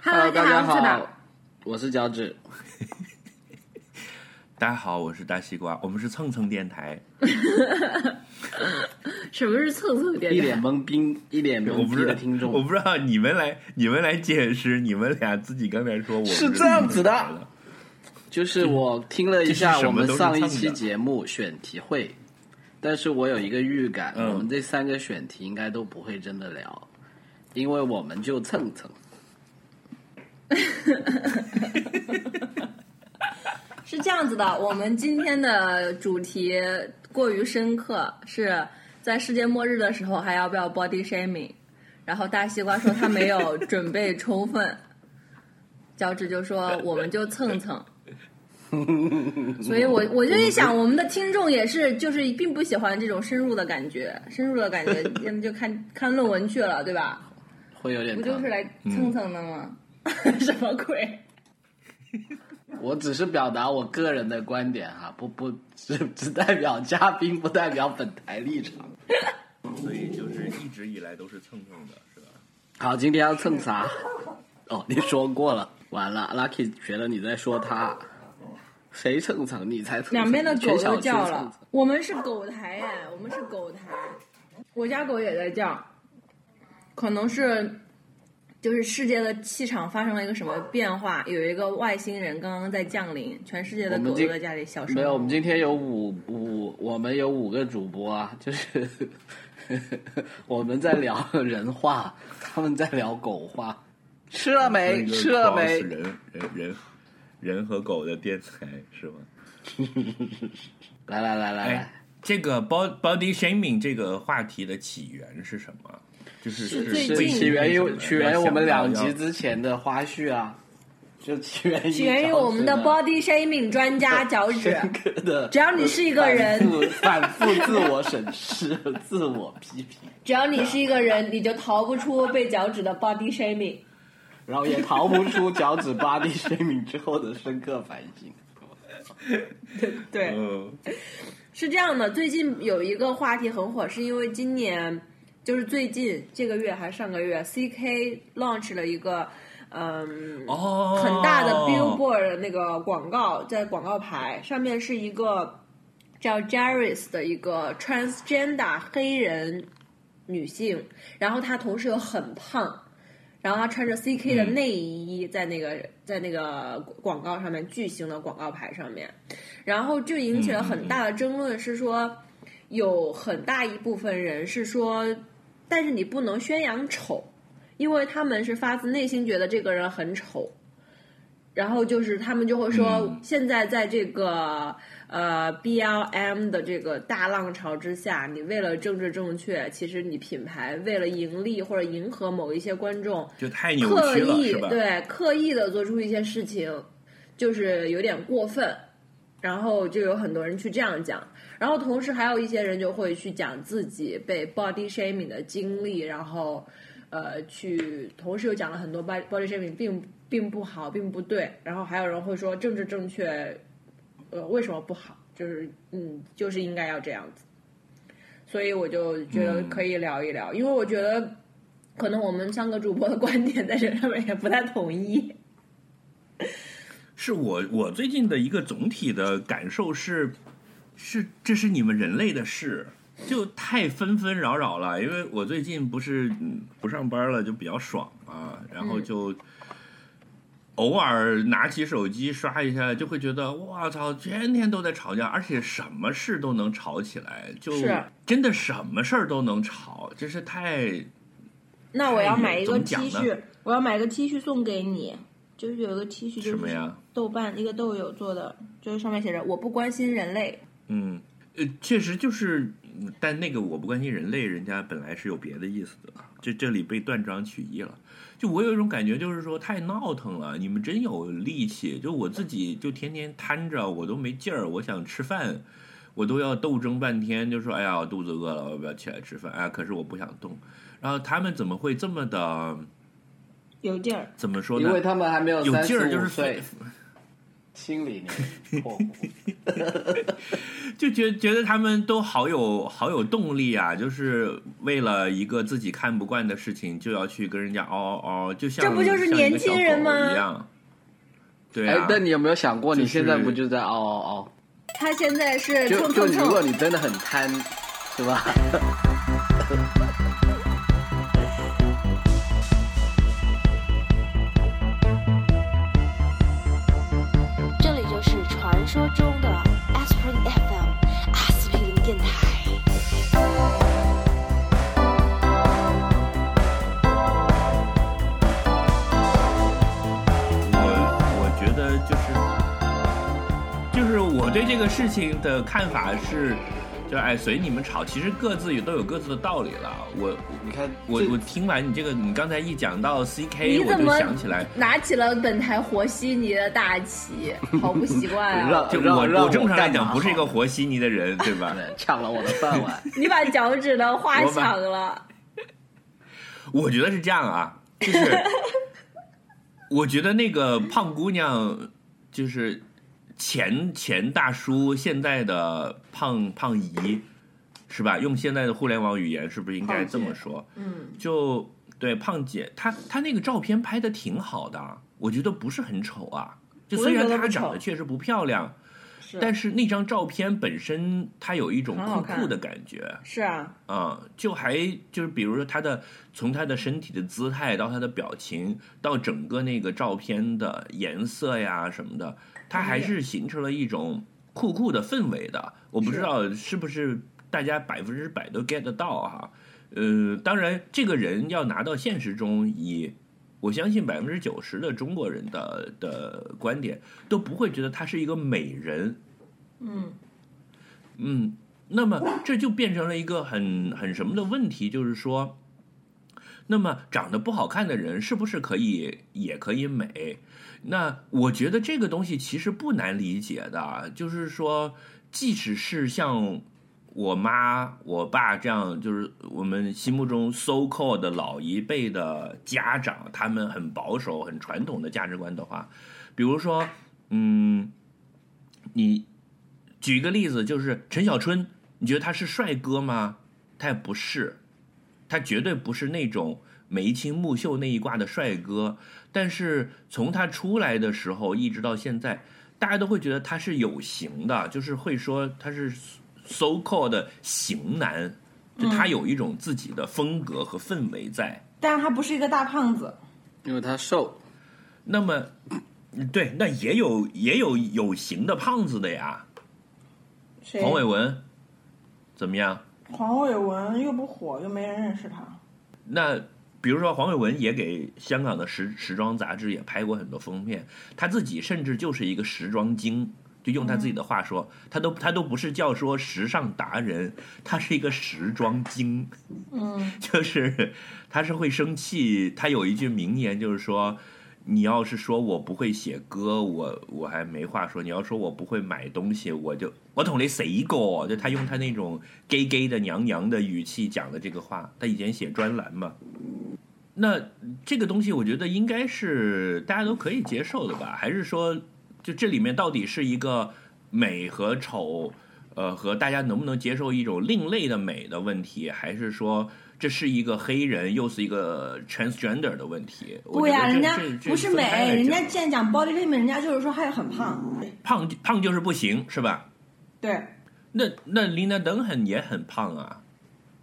Hello，大家好，我是脚趾。大家好，我是大西瓜，我们是蹭蹭电台。什么是蹭蹭电台？一脸懵逼，一脸懵逼的听众，我不知道你们来，你们来解释，你们俩自己刚才说我是这样子的就是我听了一下我们上一期节目选题会，但是我有一个预感，嗯我们这三个选题应该都不会真的聊，因为我们就蹭蹭。是这样子的，我们今天的主题过于深刻，是在世界末日的时候还要不要 body shaming？然后大西瓜说他没有准备充分，脚趾就说我们就蹭蹭。所以我我就一想，我们的听众也是，就是并不喜欢这种深入的感觉，深入的感觉，要么就看看论文去了，对吧？会有点不就是来蹭蹭的吗？什么鬼？我只是表达我个人的观点哈，不不只只代表嘉宾，不代表本台立场。所以就是一直以来都是蹭蹭的，是吧？好，今天要蹭啥？哦，你说过了，完了，Lucky 觉得你在说他，谁蹭蹭你才蹭蹭，两边的狗都叫蹭了。我们是狗台哎，我们是狗台，我家狗也在叫，可能是就是世界的气场发生了一个什么变化，有一个外星人刚刚在降临，全世界的狗都在家里。没有，我们今天有五五，我们有五个主播啊，就是 我们在聊人话，他们在聊狗话。吃了没？吃了没？人人人人和狗的电台是吗？来来来来哎来，，这个 body body shaming 这个话题的起源是什么？就是是最近起源于起源于我们两集之前的花絮啊，就起源于起源于我们的 body shaming 专家脚趾。只要你是一个人 反复自我审视、自我批评，只要你是一个人，你就逃不出被脚趾的 body shaming。然后也逃不出脚趾 body shaming 之后的深刻反省。对，嗯，是这样的，最近有一个话题很火，是因为今年就是最近这个月还是上个月，CK launch 了一个嗯、哦，很大的 billboard 的那个广告，在广告牌上面是一个叫 Jaris 的一个 transgender 黑人女性，然后她同时又很胖。然后她穿着 CK 的嗯内衣，在那个、在那个广告上面，巨型的广告牌上面，然后就引起了很大的争论，是说有很大一部分人是说，但是你不能宣扬丑，因为他们是发自内心觉得这个人很丑，然后就是他们就会说，嗯现在在这个呃 BLM 的这个大浪潮之下，你为了政治正确，其实你品牌为了盈利或者迎合某一些观众，就太扭刻曲了，意？对刻意的做出一些事情，就是有点过分，然后就有很多人去这样讲，然后同时还有一些人就会去讲自己被 body shaming 的经历，然后呃去同时又讲了很多 body body shaming 并并不好，并不对，然后还有人会说政治正确，呃为什么不好？就是嗯就是应该要这样子，所以我就觉得可以聊一聊，因为我觉得。可能我们三个主播的观点在这上面也不太统一。是我我最近的一个总体的感受是，是这是你们人类的事，就太纷纷扰扰了。因为我最近不是嗯不上班了，就比较爽啊，然后就偶尔拿起手机刷一下，就会觉得哇操，天天都在吵架，而且什么事都能吵起来，就是真的什么事儿都能吵，真是太那我要买一个 T 恤，我要买个 T 恤送给你，就是有一个 T 恤，就是什么呀？豆瓣一个豆友做的，就是上面写着“我不关心人类嗯，呃，确实就是，嗯但那个我不关心人类，人家本来是有别的意思的，这这里被断章取义了。就我有一种感觉，就是说太闹腾了，你们真有力气，就我自己就天天瘫着，我都没劲儿，我想吃饭，我都要斗争半天，就说哎呀，我肚子饿了，我要不要起来吃饭？哎，可是我不想动。然后他们怎么会这么的？”，有劲儿。怎么说呢？因为他们还没有有三十劲儿就是五岁非，心里面。就觉觉得他们都好有好有动力啊，就是为了一个自己看不惯的事情，就要去跟人家嗷嗷嗷，就像这不就是年轻人吗一样。对啊，，哎那你有没有想过，你现在不就在嗷嗷嗷？他现在是就就如果，你真的很贪，是吧？这个事情的看法是，就哎随你们吵，其实各自也都有各自的道理了。我你看，我我听完你这个，你刚才一讲到 CK，我就想起来，拿起了本台活稀泥的大旗？好不习惯啊！就我我正常来讲不是一个好和稀泥的人，对吧？抢了我的饭碗。你把脚趾的话我把抢了，我觉得是这样啊，就是我觉得那个胖姑娘就是前前大叔现在的胖胖姨是吧？用现在的互联网语言，是不是应该这么说？嗯，就对胖姐，她她那个照片拍的挺好的，我觉得不是很丑啊。就虽然她长得确实不漂亮，是但是那张照片本身它有一种酷酷的感觉。是啊，啊、就还就是比如说她的从她的身体的姿态到她的表情，到整个那个照片的颜色呀什么的，它还是形成了一种酷酷的氛围的。我不知道是不是大家百分之百都 get 得到哈。呃，当然，这个人要拿到现实中以。我相信百分之九十的中国人的的观点都不会觉得她是一个美人，嗯，嗯，那么这就变成了一个很很什么的问题，就是说，那么长得不好看的人是不是可以也可以美？那我觉得这个东西其实不难理解的，就是说，即使是像我妈、我爸这样，就是我们心目中 so called 的老一辈的家长，他们很保守、很传统的价值观的话，比如说，嗯，你举一个例子，就是陈小春，你觉得他是帅哥吗？他也不是，他绝对不是那种眉清目秀那一挂的帅哥。但是从他出来的时候一直到现在，大家都会觉得他是有型的，就是会说他是 so called 的型男，就他有一种自己的风格和氛围在。但是他不是一个大胖子，因为他瘦，那么，嗯对，那也有也有有型的胖子的呀，谁黄伟文怎么样？黄伟文又不火，又没人认识他。那比如说黄伟文也给香港的时时装杂志也拍过很多封面，他自己甚至就是一个时装精，就用他自己的话说，他都他都不是叫说时尚达人，他是一个时装精，嗯，就是他是会生气，他有一句名言就是说。你要是说我不会写歌，我我还没话说。你要说我不会买东西，我就我同你死过。就他用他那种 gay gay 的娘娘的语气讲的这个话。他以前写专栏嘛，那这个东西我觉得应该是大家都可以接受的吧？还是说，就这里面到底是一个美和丑，呃，和大家能不能接受一种另类的美的问题，还是说这是一个黑人又是一个 transgender 的问题？对呀，人家这这不是美，人家讲既然讲 body shaming，人家就是说他也很胖。胖胖就是不行，是吧？对，那那琳达邓肯也很胖啊，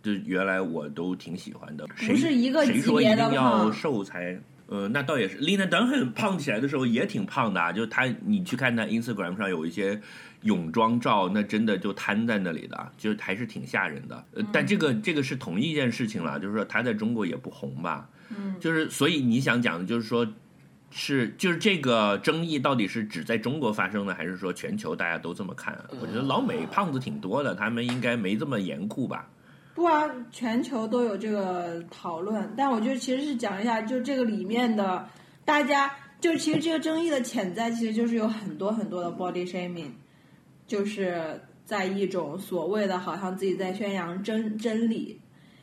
就原来我都挺喜欢的。谁不是一个谁说一定要瘦才？呃，那倒也是。琳达邓肯胖起来的时候也挺胖的、啊，就她，你去看她 Instagram 上有一些泳装照，那真的就瘫在那里的，就还是挺吓人的。但这个这个是同一件事情了，就是说他在中国也不红吧？嗯，就是所以你想讲的就是说。是，就是这个争议到底是只在中国发生的，还是说全球大家都这么看？我觉得老美胖子挺多的，他们应该没这么严酷吧？不啊，全球都有这个讨论，但我觉得其实是讲一下，就这个里面的大家，就其实这个争议的潜在，其实就是有很多很多的 body shaming，就是在一种所谓的好像自己在宣扬真真理，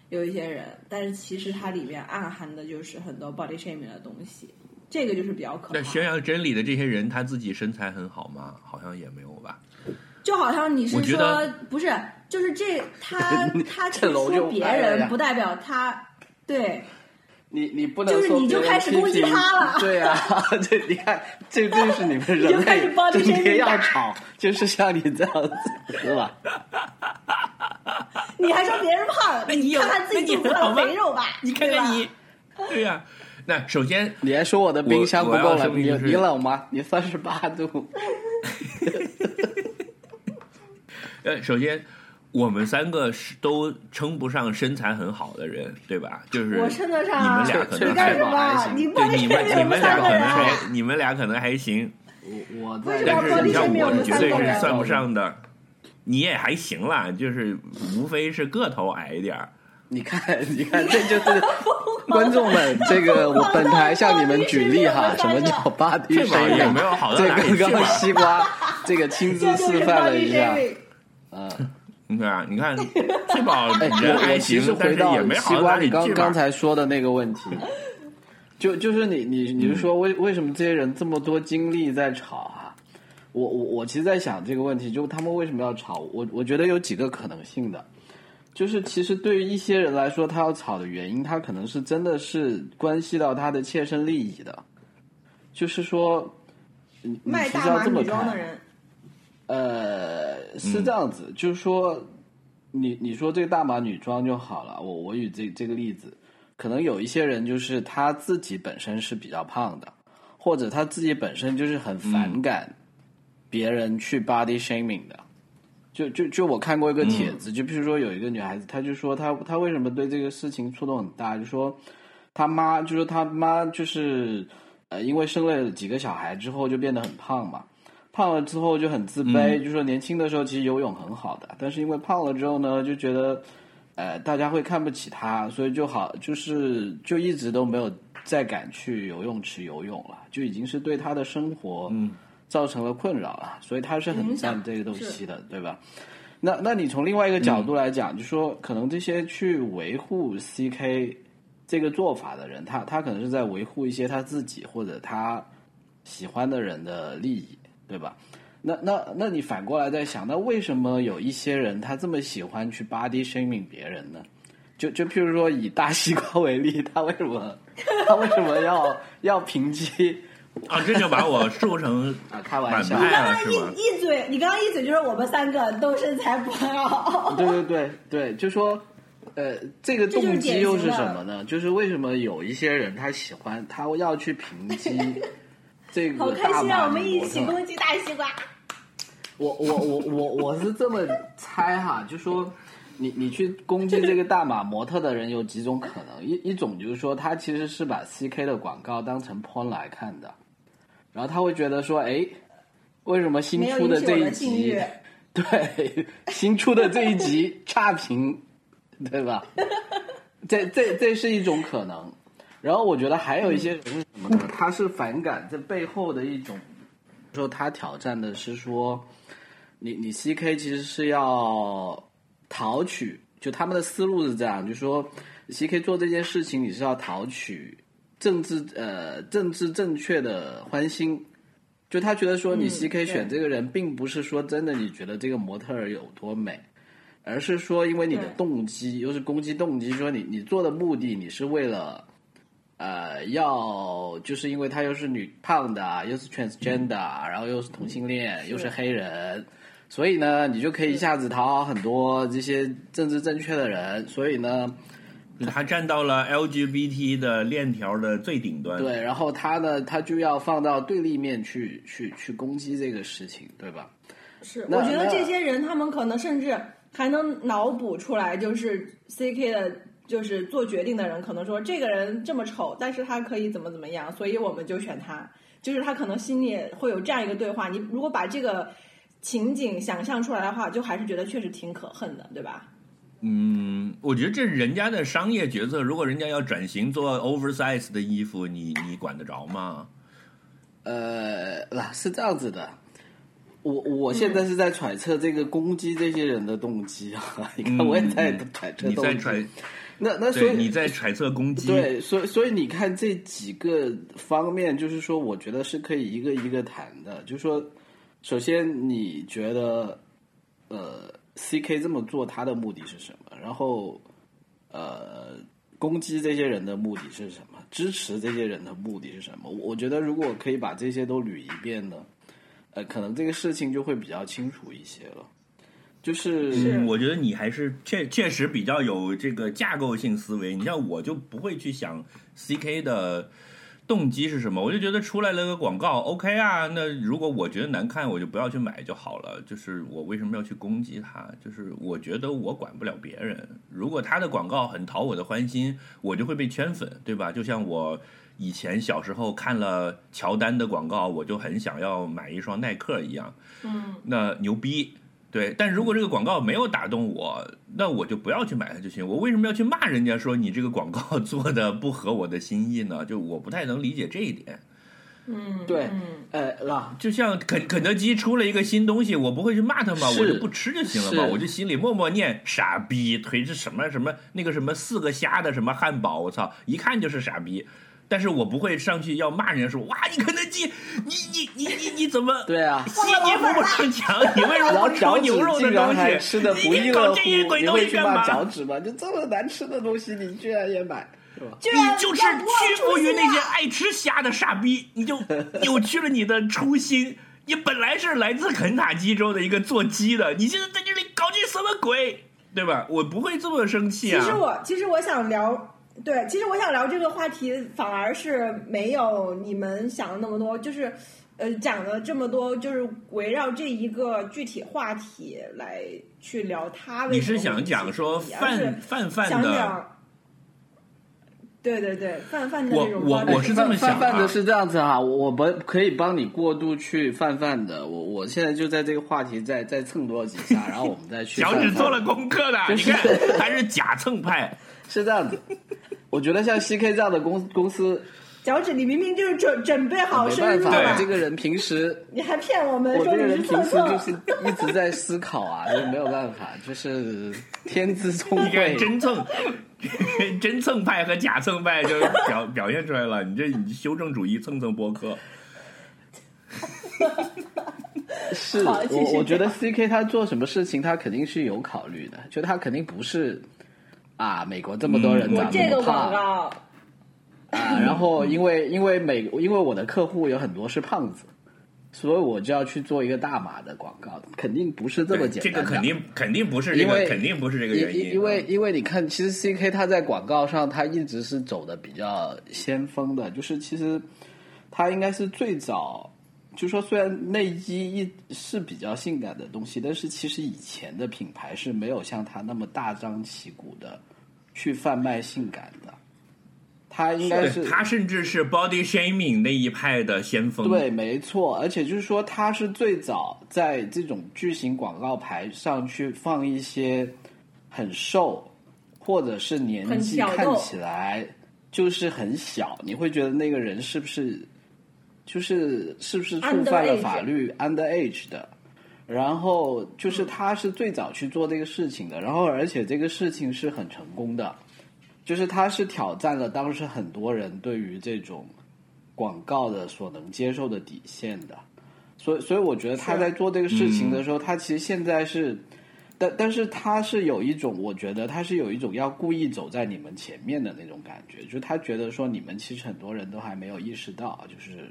有一些人，但是其实它里面暗含的就是很多 body shaming 的东西。这个就是比较可怕那。宣扬真理的这些人，他自己身材很好吗？好像也没有吧。就好像你是说不是，就是这他 他去说别人，不代表他对。你你不能就是说别人你就开始批攻击评他了对呀、这你看，这就是你们 人就开始类整天要吵，就是像你这样子，是吧？你还说别人胖，那你有看看自己肚子肥肉吧？你看看你，对呀、那首先，你还说我的冰箱不够冷，你你冷吗？你三十八度，呃，首先，我们三个是都称不上身材很好的人，对吧？就是我称得上你啊们俩可能还行你对你们你们俩可能啊还你们俩可能还行，我我在但是你像我绝对是算不上的。你也还行啦，就是无非是个头矮一点儿。你看，你看，这就是 观众们，这个我本台向你们举例哈，什么叫 body 这吧 shaming？也没有好到这哪里去刚刚西瓜这个亲自示范了一下嗯。对啊，你看 翠宝哎，人还我我其实，行但是回到也没好西瓜，到你刚。刚才说的那个问题，就就是你你你是说为为什么这些人这么多精力在吵啊？我我我其实在想这个问题，就他们为什么要吵？我我觉得有几个可能性的，就是其实对于一些人来说，他要吵的原因，他可能是真的是关系到他的切身利益的，就是说，你你卖大码女装的人，呃，是这样子，就是说，你你说这个大码女装就好了。我我举这这个例子，可能有一些人就是他自己本身是比较胖的，或者他自己本身就是很反感别人去 body shaming 的。就就就我看过一个帖子，就比如说有一个女孩子，她就说她她为什么对这个事情触动很大，就说她妈就说她妈就是呃因为生了几个小孩之后就变得很胖嘛，胖了之后就很自卑，就说年轻的时候其实游泳很好的，但是因为胖了之后呢，就觉得呃大家会看不起他，所以就好就是就一直都没有再敢去游泳池游泳了，就已经是对他的生活嗯。造成了困扰了，所以他是很赞这个东西的，对吧？那那你从另外一个角度来讲，就说可能这些去维护 CK 这个做法的人，他他可能是在维护一些他自己或者他喜欢的人的利益，对吧？那那那你反过来在想，那为什么有一些人他这么喜欢去 body shaming 别人呢？就就譬如说以大西瓜为例，他为什么他为什么要要评击啊，这就把我说成 啊？开玩笑，你刚刚一？一嘴，你刚刚一嘴就是我们三个都身材不好。对对对对，就说，呃，这个动机又是什么呢？就是为什么有一些人他喜欢，他要去评击 这好个好开心啊！我们一起攻击大西瓜。我我我我我是这么猜哈，就说你你去攻击这个大码模特的人有几种可能，一一种就是说他其实是把 CK 的广告当成 porn 来看的，然后他会觉得说，哎，为什么新出的这一集，对新出的这一集差评，对吧？这这这是一种可能。然后我觉得还有一些人是什么呢？他是反感这背后的一种，说他挑战的是说，你你 CK 其实是要讨取，就他们的思路是这样，就说 CK 做这件事情你是要讨取政治呃政治正确的欢心，就他觉得说你嗯 CK 选这个人，并不是说真的你觉得这个模特儿有多美，而是说因为你的动机又是攻击动机，说你你做的目的你是为了。呃，要就是因为她又是女胖的，啊又是 transgender，然后又是同性恋，又是黑人，所以呢，你就可以一下子讨好很多这些政治正确的人。所以呢，他站到了 LGBT 的链条的最顶端。对，然后他呢，他就要放到对立面去去去攻击这个事情，对吧？是，我觉得这些人他们可能甚至还能脑补出来，就是 C K 的，就是做决定的人可能说这个人这么丑，但是他可以怎么怎么样，所以我们就选他。就是他可能心里会有这样一个对话。你如果把这个情景想象出来的话，就还是觉得确实挺可恨的，对吧？嗯，我觉得这是人家的商业决策。如果人家要转型做 oversize 的衣服，你你管得着吗？呃，啦，是这样子的。我我现在是在揣测这个攻击这些人的动机啊，你看我也在揣测动机。你在揣，那那所以你在揣测攻击，对，所以所以你看这几个方面，就是说，我觉得是可以一个一个谈的。就是说，首先你觉得，呃，C K 这么做他的目的是什么？然后，呃，攻击这些人的目的是什么？支持这些人的目的是什么？我我觉得如果可以把这些都捋一遍呢，呃，可能这个事情就会比较清楚一些了。就是嗯，我觉得你还是确确实比较有这个架构性思维。你像我就不会去想 CK 的动机是什么，我就觉得出来了个广告，OK 啊。那如果我觉得难看，我就不要去买就好了。就是我为什么要去攻击他？就是我觉得我管不了别人。如果他的广告很讨我的欢心，我就会被圈粉，对吧？就像我以前小时候看了乔丹的广告，我就很想要买一双耐克一样。嗯，那牛逼。对，但如果这个广告没有打动我，那我就不要去买它就行。我为什么要去骂人家说你这个广告 做的不合我的心意呢？就我不太能理解这一点。嗯，对嗯呃，那就像肯肯德基出了一个新东西，我不会去骂他吗？我就不吃就行了嘛，我就心里默默念傻逼，推是什么什么那个什么四个虾的什么汉堡，我操，一看就是傻逼。但是我不会上去要骂人家说哇，你肯德基，你你你你你怎么对啊，细节扶不上墙？你为什么不然后脚趾出牛肉的东西？吃的不亦你搞乐乎，这些鬼你东西干会去骂脚嘛？趾吗？就这么难吃的东西，你居然也买，是吧？你就是屈服于那些爱吃虾的傻逼，你就扭曲了你的初心。你本来是来自肯塔基州的一个做鸡的，你现在在这里搞这什么鬼，对吧？我不会这么生气啊。其实我其实我想聊，对，其实我想聊这个话题，反而是没有你们想的那么多，就是呃讲了这么多，就是围绕这一个具体话题来去聊他为你是想讲说泛泛泛的，对对对，泛泛的我那种我我是这么想啊泛泛的是这样子哈，我们可以帮你过渡去泛泛的。我我现在就在这个话题再再蹭多几下，然后我们再去泛泛。小指做了功课的，就是你看还是假蹭派。是这样子。我觉得像 CK 这样的公公司，脚趾，你明明就是准准备好没深入办法，我了这，个人平时你还骗我们我说你这个人平时就是一直在思考啊，就没有办法，就是天资 聪你看慧。真蹭，真蹭派和假蹭派就表表现出来了。你这你修正主义蹭蹭播客，是我我觉得 C K 他做什么事情，他肯定是有考虑的，就他肯定不是啊，美国这么多人嗯长我这个这么胖广告，啊，然后因为因为美因为我的客户有很多是胖子，所以我就要去做一个大码的广告，肯定不是这么简单。这个肯定肯定不是这个因为肯定不是这个原因，啊因因为因为你看，其实 C K 他在广告上他一直是走的比较先锋的，就是其实他应该是最早，就说虽然内衣一是比较性感的东西，但是其实以前的品牌是没有像它那么大张旗鼓的去贩卖性感的，他应该是他甚至是 body shaming 那一派的先锋。对，没错，而且就是说，他是最早在这种巨型广告牌上去放一些很瘦，或者是年纪看起来就是很小，你会觉得那个人是不是就是是不是触犯了法律 underage 的？然后就是他是最早去做这个事情的，然后而且这个事情是很成功的，就是他是挑战了当时很多人对于这种广告的所能接受的底线的，所以所以我觉得他在做这个事情的时候，他其实现在是，但但是他是有一种，我觉得他是有一种要故意走在你们前面的那种感觉，就是他觉得说你们其实很多人都还没有意识到，就是。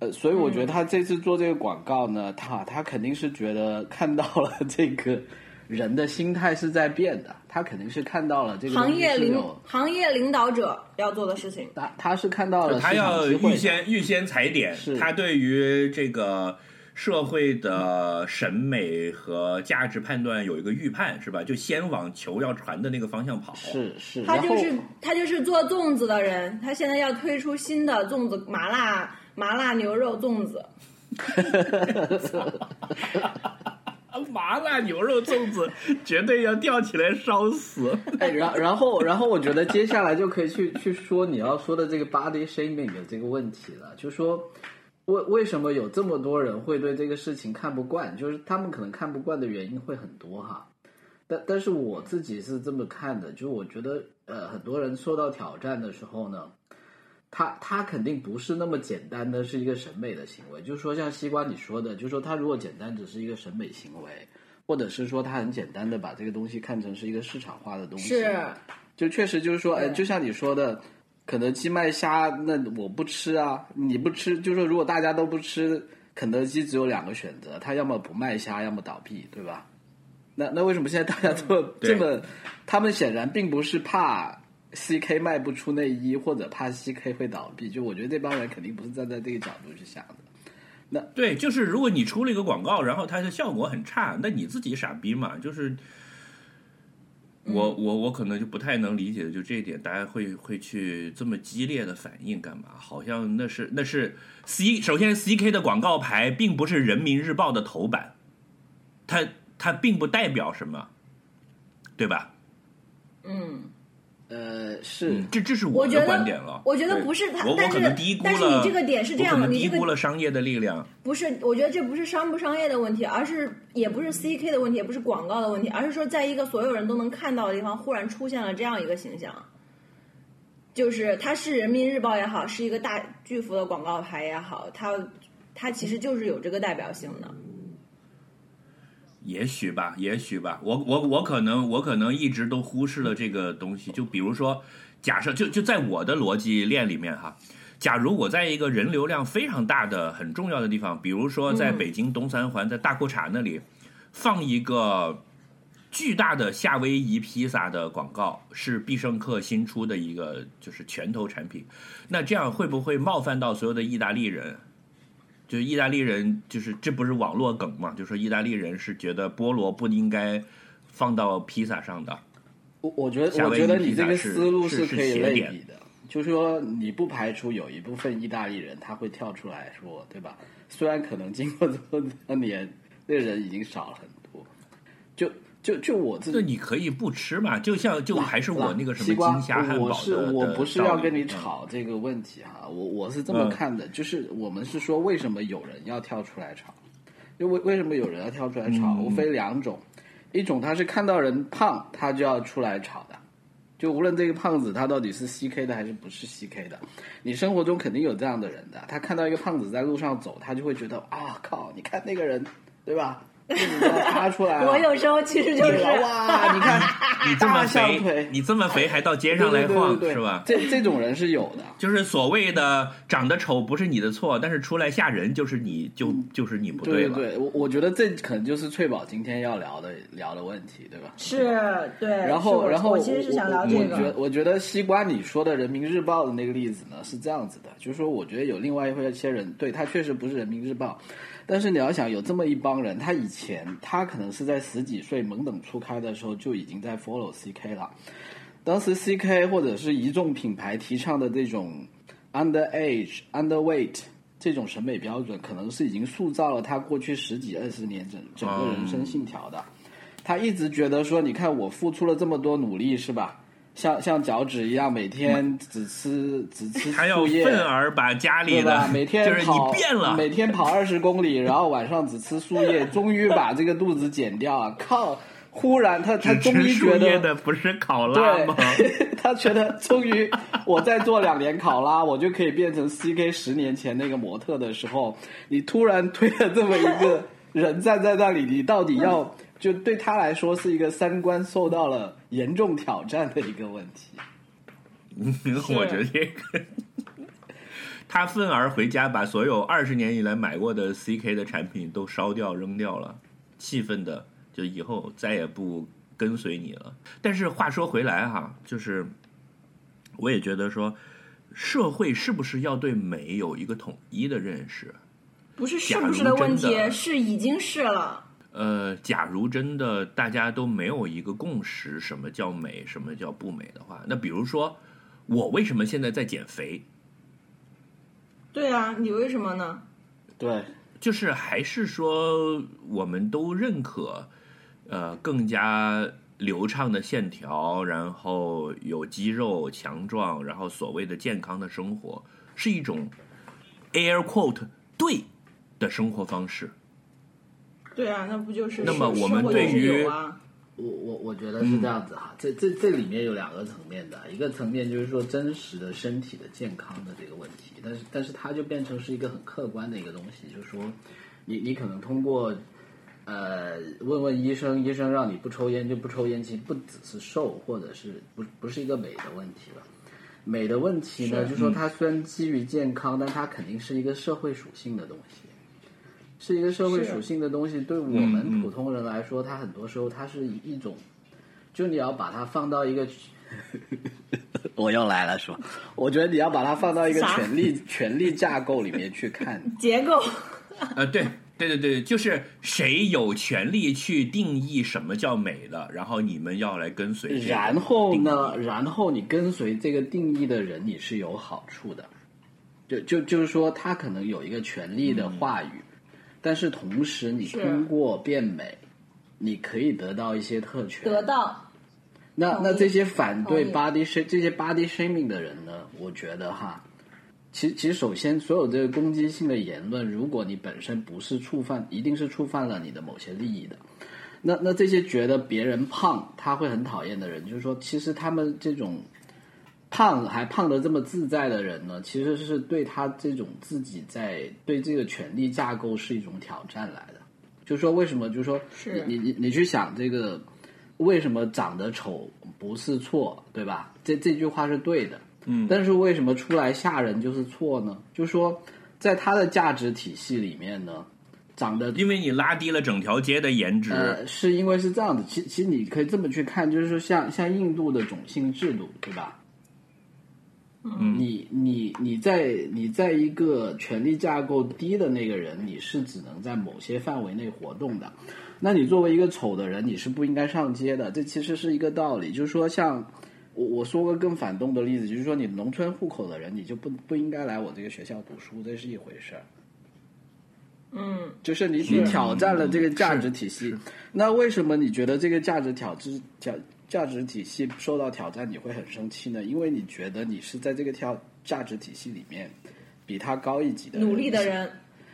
呃，所以我觉得他这次做这个广告呢，他他肯定是觉得看到了这个人的心态是在变的，他肯定是看到了这个行业领行业领导者要做的事情。他他是看到了他要预先预先踩点，他对于这个社会的审美和价值判断有一个预判，是吧？就先往球要传的那个方向跑。是是，他就是他就是做粽子的人，他现在要推出新的粽子麻辣麻辣牛肉粽子。麻辣牛肉粽子绝对要吊起来烧死。哎，然然后然后我觉得接下来就可以去去说你要说的这个 body shaming 的这个问题了，就说为为什么有这么多人会对这个事情看不惯，就是他们可能看不惯的原因会很多哈。但但是我自己是这么看的，就是我觉得呃，很多人受到挑战的时候呢，他他肯定不是那么简单的是一个审美的行为，就是说像西瓜你说的，就是说他如果简单只是一个审美行为，或者是说他很简单的把这个东西看成是一个市场化的东西，是就确实就是说，哎，就像你说的，肯德基卖虾，那我不吃啊，你不吃，就是说如果大家都不吃，肯德基只有两个选择，他要么不卖虾，要么倒闭，对吧？那那为什么现在大家都对这么？他们显然并不是怕 CK 卖不出内衣，或者怕 CK 会倒闭，就我觉得这帮人肯定不是站在这个角度去想的。那对，就是如果你出了一个广告，然后它的效果很差，那你自己傻逼嘛？就是我我我可能就不太能理解，就这一点，大家会会去这么激烈的反应干嘛？好像那是那是 C，首先 CK 的广告牌并不是人民日报的头版，它它并不代表什么，对吧？嗯，呃，是，嗯，这这是我的观点了。我觉得不是他但是可能低估了，但是你这个点是这样的你低你这个估了商业的力量。不是，我觉得这不是商不商业的问题，而是也不是 CK 的问题，也不是广告的问题，而是说在一个所有人都能看到的地方，忽然出现了这样一个形象，就是它是人民日报也好，是一个大巨幅的广告牌也好，它它其实就是有这个代表性的。也许吧，也许吧，我我我可能我可能一直都忽视了这个东西。就比如说，假设就就在我的逻辑链里面哈，假如我在一个人流量非常大的很重要的地方，比如说在北京东三环在大裤衩那里放一个巨大的夏威夷披萨的广告，是必胜客新出的一个就是拳头产品，那这样会不会冒犯到所有的意大利人？就是意大利人，就是这不是网络梗嘛？就说意大利人是觉得菠萝不应该放到披萨上的。我我觉得，我觉得你这个思路是可以类比的，就是说你不排除有一部分意大利人他会跳出来说，对吧？虽然可能经过这么多年，那人已经少了就就就我自己。这你可以不吃嘛？就像就还是我那个什么西瓜金虾汉堡我是，我不是要跟你吵这个问题哈，我我是这么嗯看的，就是我们是说为什么有人要跳出来吵，就为为什么有人要跳出来吵，嗯无非两种，一种他是看到人胖，他就要出来吵的。就无论这个胖子他到底是 CK 的还是不是 CK 的，你生活中肯定有这样的人的。他看到一个胖子在路上走，他就会觉得啊靠，你看那个人，对吧？肚子要塌出来了。我有时候其实就是哇，你看你这么肥腿，，你这么肥还到街上来对对晃对对是吧？这这种人是有的。就是所谓的长得丑不是你的错，但是出来吓人就是你就就是你不对了。对对，我我觉得这可能就是翠宝今天要聊的聊的问题，对吧？是对。然后然后我其实是想聊这我觉个，我觉得西瓜你说的人民日报的那个例子呢是这样子的，就是说我觉得有另外一些人，对他确实不是人民日报，但是你要想有这么一帮人，他以前他可能是在十几岁懵懂初开的时候就已经在 follow CK 了，当时 CK 或者是一众品牌提倡的这种 underage、underweight 这种审美标准，可能是已经塑造了他过去十几二十年整整个人生信条的。他一直觉得说，你看我付出了这么多努力，是吧？像像脚趾一样，每天只吃只吃还要树叶，愤而把家里对吧？的每天就是你跑变了，每天跑二十公里，然后晚上只吃树叶，终于把这个肚子减掉啊！靠！忽然他他终于觉得的不是考拉吗？对，他觉得终于我再做两年考拉，我就可以变成 CK 十年前那个模特的时候，你突然推了这么一个人站在那里，你到底要就对他来说是一个三观受到了严重挑战的一个问题。我觉得这个。他愤而回家，把所有二十年以来买过的 CK 的产品都烧掉扔掉了，气愤的就以后再也不跟随你了。但是话说回来哈，就是我也觉得说，社会是不是要对美有一个统一的认识？不是是不是的问题，是已经是了。呃，假如真的大家都没有一个共识，什么叫美，什么叫不美的话，那比如说我为什么现在在减肥？对啊，你为什么呢？对，就是还是说我们都认可，呃，更加流畅的线条，然后有肌肉强壮，然后所谓的健康的生活，是一种 air quote 对的生活方式。对啊，那不就是那么我们对于啊我我我觉得是这样子哈，这这这里面有两个层面的，一个层面就是说真实的身体的健康的这个问题，但是但是它就变成是一个很客观的一个东西，就是说你你可能通过呃问问医生，医生让你不抽烟就不抽烟，其实不只是瘦或者是不不是一个美的问题了。美的问题呢，就是说它虽然基于健康，但它肯定是一个社会属性的东西。是一个社会属性的东西，对我们普通人来说，它很多时候它是一种，就你要把它放到一个，我又来了是吧？我觉得你要把它放到一个权力权力架构里面去看，结构，呃，对对对对，就是谁有权利去定义什么叫美的，然后你们要来跟随然后呢，然后你跟随这个定义的人，你是有好处的，就就就是说，他可能有一个权力的话语，但是同时你通过变美，你可以得到一些特权，得到那那这些反对 body shame 这些 body shaming 的人呢？我觉得哈，其实其实首先所有这个攻击性的言论，如果你本身不是触犯，一定是触犯了你的某些利益的。那那这些觉得别人胖他会很讨厌的人，就是说，其实他们这种胖还胖的这么自在的人呢，其实是对他这种自己在对这个权力架构是一种挑战来的。就是说，为什么？就是说，是你你你去想这个，为什么长得丑不是错，对吧？这这句话是对的。嗯但是为什么出来吓人就是错呢？就是说，在他的价值体系里面呢，长得因为你拉低了整条街的颜值，呃，是因为是这样子，其其实你可以这么去看，就是说像像印度的种姓制度，对吧？嗯你你你在你在一个权力架构低的那个人，你是只能在某些范围内活动的。那你作为一个丑的人，你是不应该上街的。这其实是一个道理，就是说像。我我说个更反动的例子，就是说你农村户口的人，你就不不应该来我这个学校读书，这是一回事儿。嗯，就是你是你挑战了这个价值体系，那为什么你觉得这个价值挑质价价值体系受到挑战，你会很生气呢？因为你觉得你是在这个挑价值体系里面比他高一级的努力的，人，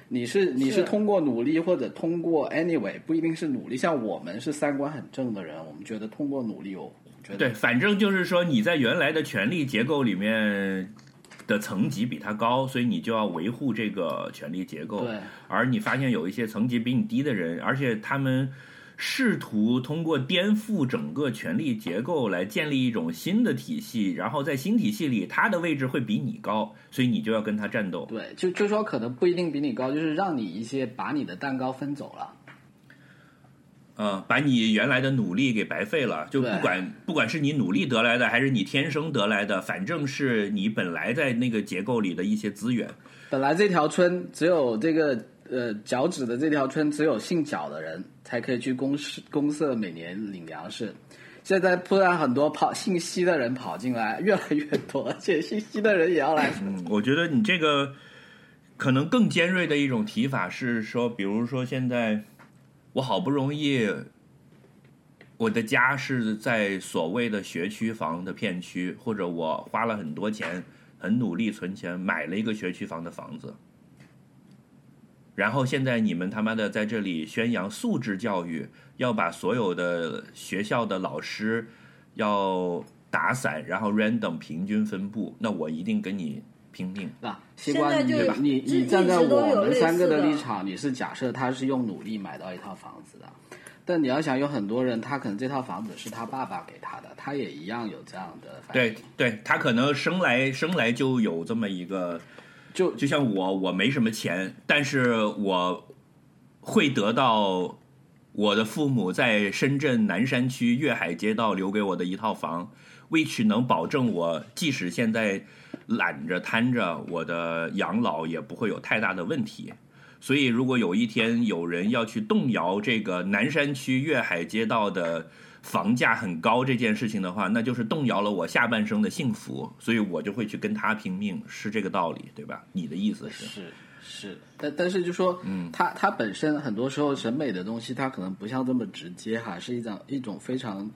你是你是是通过努力或者通过 anyway 不一定是努力，像我们是三观很正的人，我们觉得通过努力，我觉得对，反正就是说你在原来的权力结构里面的层级比他高，所以你就要维护这个权力结构。对而你发现有一些层级比你低的人，而且他们试图通过颠覆整个权力结构来建立一种新的体系，然后在新体系里他的位置会比你高，所以你就要跟他战斗。对，就就说可能不一定比你高，就是让你一些把你的蛋糕分走了。嗯，把你原来的努力给白费了，就不管不管是你努力得来的，还是你天生得来的，反正是你本来在那个结构里的一些资源。本来这条村只有这个呃脚趾的这条村只有姓脚的人才可以去公社公社每年领粮食，现在突然很多跑姓西的人跑进来，越来越多，而且姓西的人也要来。嗯，我觉得你这个可能更尖锐的一种提法是说，比如说现在我好不容易，我的家是在所谓的学区房的片区，或者我花了很多钱，很努力存钱买了一个学区房的房子。然后现在你们他妈的在这里宣扬素质教育，要把所有的学校的老师要打散，然后 random 平均分布，那我一定跟你拼命。那，西瓜，你你你站在我们三个的立场，你是假设他是用努力买到一套房子的，但你要想，有很多人他可能这套房子是他爸爸给他的，他也一样有这样的反对。对，他可能生来生来就有这么一个，就就像我，我没什么钱，但是我会得到我的父母在深圳南山区粤海街道留给我的一套房，which 能保证我即使现在懒着摊着，我的养老也不会有太大的问题。所以，如果有一天有人要去动摇这个南山区粤海街道的房价很高这件事情的话，那就是动摇了我下半生的幸福，所以我就会去跟他拼命，是这个道理，对吧？你的意思是？是是，但但是就说，嗯它它本身很多时候审美的东西，它可能不像这么直接哈，是一种一种非常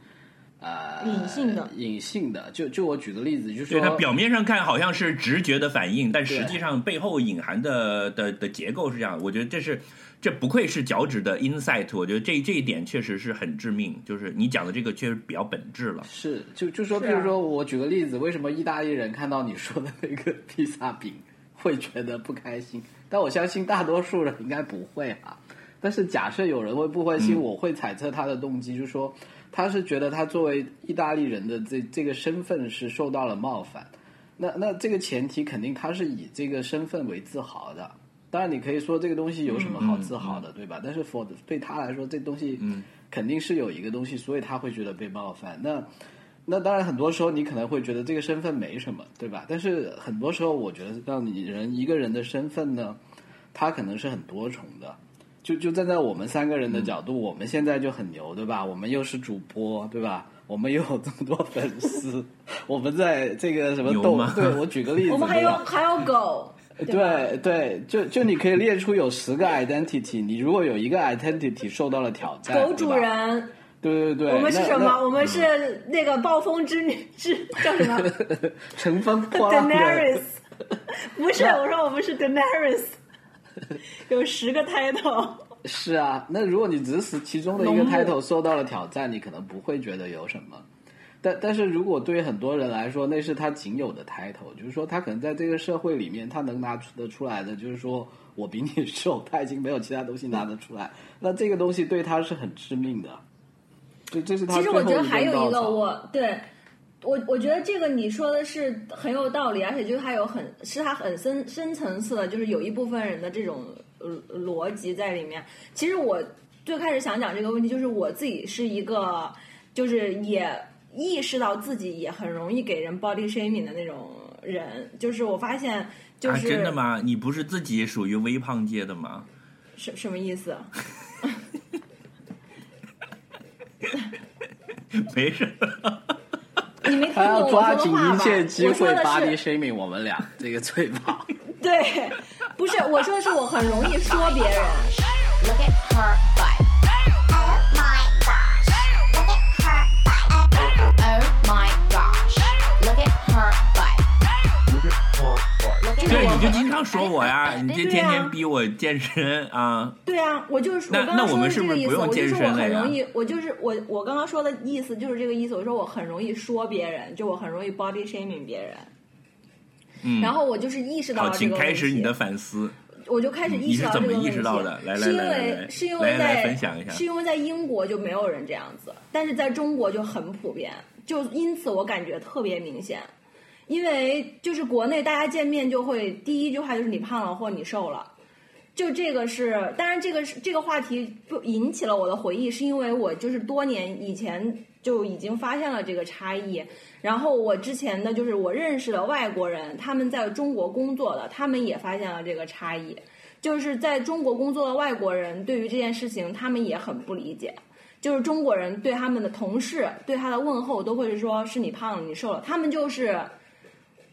呃隐性的隐性的。就就我举个例子，就是对它表面上看好像是直觉的反应，但实际上背后隐含的的的结构是这样。我觉得这是这不愧是脚趾的 insight，我觉得这这一点确实是很致命。就是你讲的这个确实比较本质了。是，就就说，比如说，我举个例子，为什么意大利人看到你说的那个披萨饼会觉得不开心？但我相信大多数人应该不会啊。但是假设有人会不开心，嗯我会猜测他的动机，就是说他是觉得他作为意大利人的这这个身份是受到了冒犯。那那这个前提肯定他是以这个身份为自豪的。当然，你可以说这个东西有什么好自豪的，对吧？但是 for 对他来说，这东西嗯肯定是有一个东西，所以他会觉得被冒犯。那那当然，很多时候你可能会觉得这个身份没什么，对吧？但是很多时候，我觉得让你人一个人的身份呢，他可能是很多重的。就就站在我们三个人的角度，我们现在就很牛，对吧？我们又是主播，对吧？我们又有这么多粉丝，我们在这个什么斗，对我举个例子，我们还有还有狗，对对对，就就你可以列出有十个 identity，你如果有一个 identity 受到了挑战，狗主，人，对对对，我们是什么？我们是那个暴风之女之叫什么 乘风破浪的？Daenerys，不是，我说我们是 Daenerys，有十个 title。是啊，那如果你只是其中的一个 title 受到了挑战，你可能不会觉得有什么。但但是如果对于很多人来说，那是他仅有的 title，就是说他可能在这个社会里面，他能拿出得出来的，就是说我比你 瘦，他已经没有其他东西拿得出来，那这个东西对他是很致命的。这这是他其实我觉得还有一个我对。我我觉得这个你说的是很有道理，而且就是他有很是他很深深层次的，就是有一部分人的这种呃逻辑在里面。其实我最开始想讲这个问题，就是我自己是一个，就是也意识到自己也很容易给人 body shaming 的那种人。就是我发现，就啊，是、真的吗？你不是自己属于微胖界的吗？什什么意思？没事，你没听他要懂我抓紧一说的话吧？切机会我说的 body 是 shaming 我们俩，这个最棒。对，不是我说的是我很容易说别人。Look at her butt. 对，你就经常说我呀，你这天啊天逼我健身啊。对啊，我就是那我刚刚说那我们是的这个意思，不是不用我就说健身了呀我很容易，我就是我我刚刚说的意思就是这个意思。我说我很容易说别人，就我很容易 body shaming 别人。嗯，然后我就是意识到了这个问题，开始你的反思。我就开始意识到这个问题。你是怎么意识到的来来是因来来来为是因为来来在分享一下是因为在英国就没有人这样子，但是在中国就很普遍，就因此我感觉特别明显。因为就是国内大家见面就会第一句话就是你胖了或你瘦了，就这个是，当然这个是这个话题不引起了我的回忆，是因为我就是多年以前就已经发现了这个差异。然后我之前的就是我认识的外国人，他们在中国工作的，他们也发现了这个差异。就是在中国工作的外国人对于这件事情，他们也很不理解。就是中国人对他们的同事对他的问候都会是说是你胖了，你瘦了，他们就是。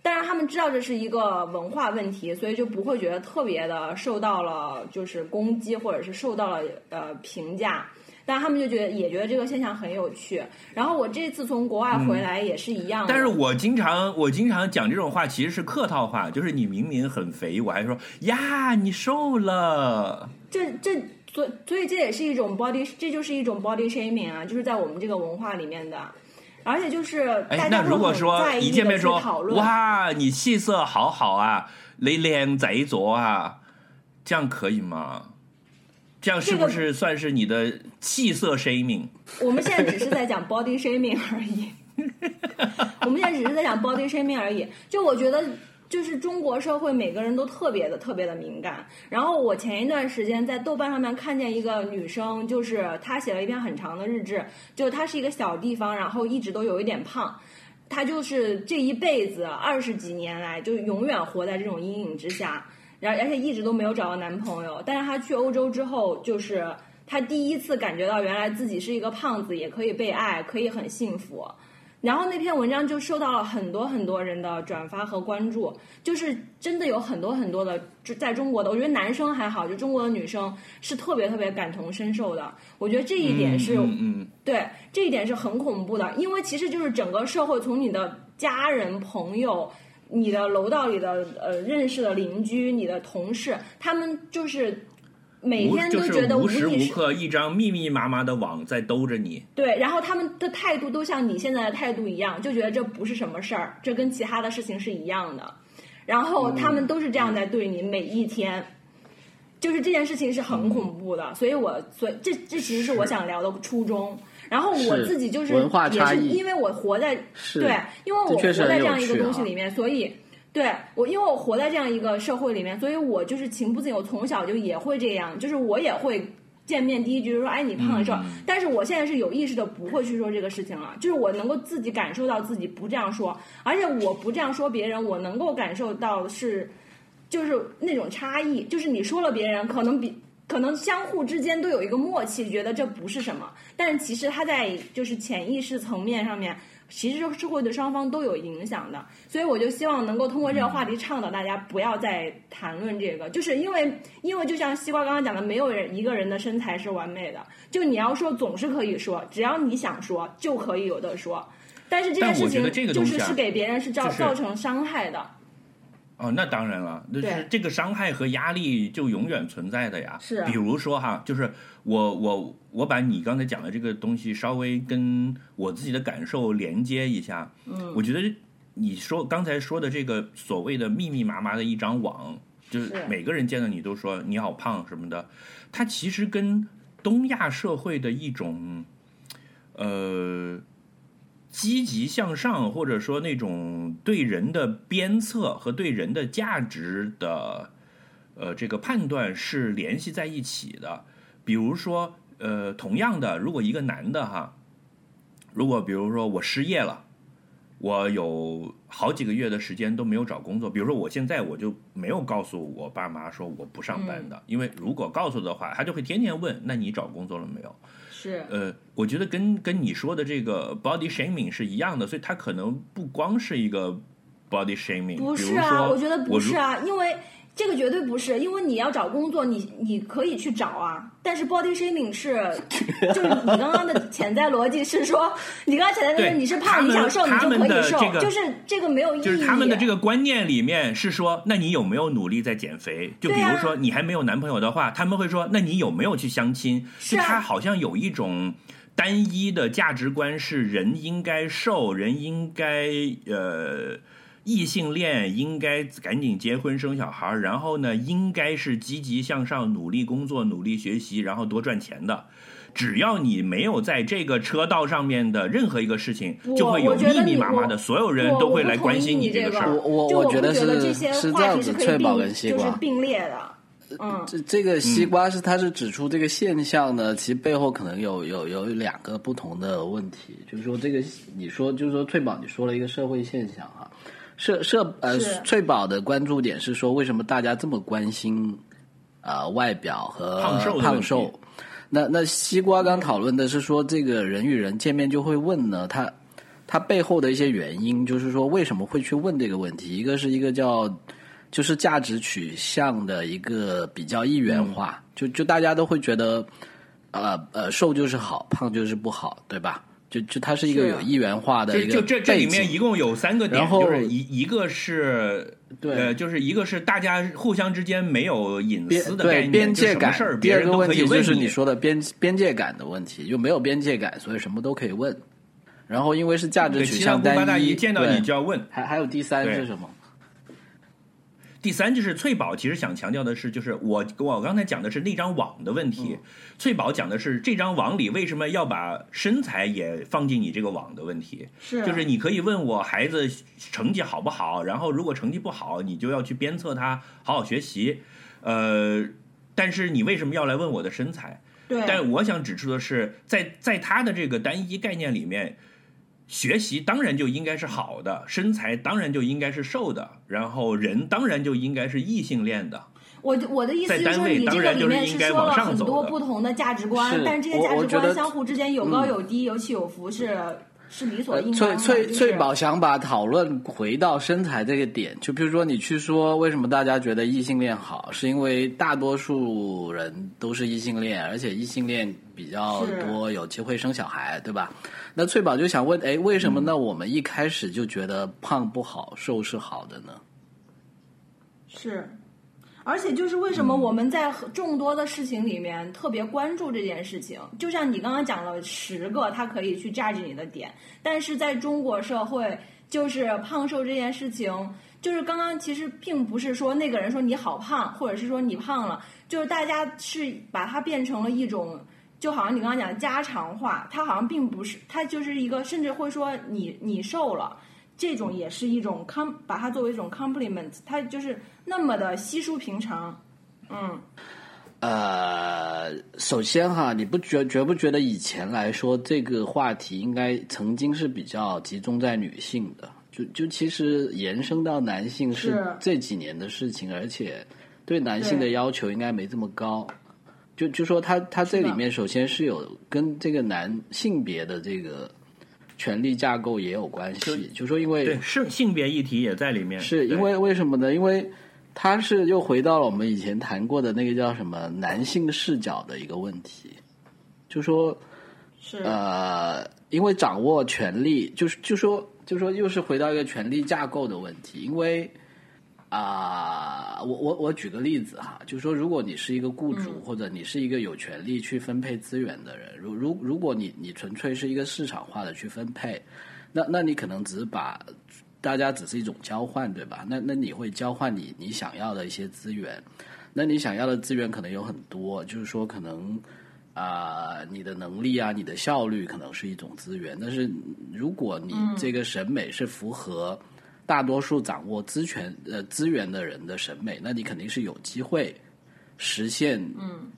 当然，他们知道这是一个文化问题，所以就不会觉得特别的受到了就是攻击，或者是受到了呃评价。但他们就觉得也觉得这个现象很有趣。然后我这次从国外回来也是一样的。但是我经常我经常讲这种话，其实是客套话，就是你明明很肥，我还说呀你瘦了。这这所所以这也是一种 body，这就是一种 body shaming 啊，就是在我们这个文化里面的。而且就是大哎，那如果说一见面说，哇你气色好好啊，你靓仔咗啊，这样可以吗？这样是不是算是你的气色 shaming？我们现在只是在讲 body shaming 而已。我们现在只是在讲 body shaming 而已。就我觉得，就是中国社会每个人都特别的、特别的敏感。然后我前一段时间在豆瓣上面看见一个女生，就是她写了一篇很长的日志，就她是一个小地方，然后一直都有一点胖。她就是这一辈子二十几年来，就永远活在这种阴影之下，然而且一直都没有找到男朋友。但是她去欧洲之后，就是她第一次感觉到原来自己是一个胖子，也可以被爱，可以很幸福。然后那篇文章就受到了很多很多人的转发和关注，就是真的有很多很多的，就在中国的，我觉得男生还好，就中国的女生是特别特别感同身受的。我觉得这一点是、嗯嗯对，这一点是很恐怖的，因为其实就是整个社会从你的家人、朋友、你的楼道里的呃认识的邻居、你的同事，他们就是每天都觉得无时无刻一张密密麻麻的网在兜着你。对，然后他们的态度都像你现在的态度一样，就觉得这不是什么事儿，这跟其他的事情是一样的。然后他们都是这样在对你每一天，就是这件事情是很恐怖的。所以我所以这这其实是我想聊的初衷。然后我自己就是文化也差异是因为我活在对，因为我活在这样一个东西里面，所以对我，因为我活在这样一个社会里面，所以我就是情不自禁，我从小就也会这样，就是我也会见面第一句就说：“哎，你胖了是吧？”但是我现在是有意识的不会去说这个事情了，就是我能够自己感受到自己不这样说，而且我不这样说别人，我能够感受到是就是那种差异，就是你说了别人可能比。可能相互之间都有一个默契，觉得这不是什么，但是其实他在就是潜意识层面上面，其实是会对双方都有影响的。所以我就希望能够通过这个话题倡导大家不要再谈论这个，就是因为因为就像西瓜刚刚讲的，没有人一个人的身材是完美的，就你要说总是可以说，只要你想说就可以有的说。但是这件事情就是是给别人是造造成伤害的，哦，那当然了，就是这个伤害和压力就永远存在的呀。是啊比如说哈，就是我我我把你刚才讲的这个东西稍微跟我自己的感受连接一下，嗯，我觉得你说刚才说的这个所谓的密密麻麻的一张网，就是是每个人见到你都说你好胖什么的，它其实跟东亚社会的一种呃。积极向上，或者说那种对人的鞭策和对人的价值的呃这个判断是联系在一起的。比如说，呃，同样的，如果一个男的哈，如果比如说我失业了，我有好几个月的时间都没有找工作，比如说我现在我就没有告诉我爸妈说我不上班的，因为如果告诉的话，他就会天天问，那你找工作了没有？是。呃，我觉得跟跟你说的这个 body shaming 是一样的，所以它可能不光是一个 body shaming，比如不是啊，说我觉得不是啊，因为这个绝对不是，因为你要找工作，你你可以去找啊，但是 body shaming 是，就是你刚刚的潜在逻辑是说，你刚刚潜在的是你是胖，你想瘦你就可以瘦，这个就是这个没有意义。就是他们的这个观念里面是说，那你有没有努力在减肥？就比如说你还没有男朋友的话，他们会说，那你有没有去相亲？是啊他好像有一种单一的价值观，是人应该瘦，人应该呃。异性恋应该赶紧结婚生小孩，然后呢，应该是积极向上、努力工作、努力学习，然后多赚钱的。只要你没有在这个车道上面的任何一个事情，就会有密密麻麻的所有人都会来关心你这个事儿。我我我觉得这些是这样子翠宝跟西瓜就是并列的。嗯，这这个西瓜是它是指出这个现象呢，其实背后可能有有有两个不同的问题，就是说这个你说就是说翠宝你说了一个社会现象啊，社社呃翠宝的关注点是说为什么大家这么关心呃外表和胖瘦胖瘦？那那西瓜刚讨论的是说这个人与人见面就会问呢，他他背后的一些原因，就是说为什么会去问这个问题？一个是一个叫就是价值取向的一个比较一元化，就就大家都会觉得，呃呃，瘦就是好，胖就是不好，对吧？就就它是一个有一元化的就一个就这这里面一共有三个点，然后就是一一个是对呃，就是一个是大家互相之间没有隐私的概对，边界感第二别人都可以个问题就是你说的边边界感的问题，就没有边界感，所以什么都可以问。然后因为是价值，取向单一，姑八大姨见到你就要问。还还有第三是什么？第三就是翠宝，其实想强调的是，就是我我刚才讲的是那张网的问题，翠宝讲的是这张网里为什么要把身材也放进你这个网的问题。是就是你可以问我孩子成绩好不好，然后如果成绩不好，你就要去鞭策他好好学习。呃，但是你为什么要来问我的身材？对，但我想指出的是，在在他的这个单一概念里面，学习当然就应该是好的，身材当然就应该是瘦的，然后人当然就应该是异性恋的。我我的意思就是说，在单位你这个当然就是里面是往说了很上走多不同的价值观是，但是这些价值观相互之间有高有低，有起有伏，是是理所呃应当的。翠翠就是翠宝想把讨论回到身材这个点，就比如说你去说为什么大家觉得异性恋好，是因为大多数人都是异性恋，而且异性恋比较多，有机会生小孩，对吧？那翠宝就想问，哎，为什么呢？我们一开始就觉得胖不好，瘦是好的呢？是，而且就是为什么我们在很众多的事情里面特别关注这件事情？就像你刚刚讲了十个，他可以去 judge 你的点，但是在中国社会，就是胖瘦这件事情，就是刚刚其实并不是说那个人说你好胖，或者是说你胖了，就是大家是把它变成了一种。就好像你刚刚讲的家常话，它好像并不是，它就是一个，甚至会说你你瘦了，这种也是一种 com，把它作为一种 compliment，它就是那么的稀疏平常。嗯，呃，首先哈，你不觉觉不觉得以前来说这个话题应该曾经是比较集中在女性的？就就其实延伸到男性是是这几年的事情，而且对男性的要求应该没这么高。就就说他他这里面首先是有跟这个男性别的这个权力架构也有关系，就说因为对，是性别议题也在里面，是因为为什么呢？因为他是又回到了我们以前谈过的那个叫什么男性视角的一个问题，就说是呃，因为掌握权力，就是就说就说又是回到一个权力架构的问题，因为。啊、我我我举个例子哈，就是说，如果你是一个雇主，或者你是一个有权利去分配资源的人，如如如果你你纯粹是一个市场化的去分配，那那你可能只是把大家只是一种交换，对吧？那那你会交换你你想要的一些资源，那你想要的资源可能有很多，就是说可能啊、你的能力啊，你的效率可能是一种资源，但是如果你这个审美是符合大多数掌握资权呃资源的人的审美，那你肯定是有机会实现嗯。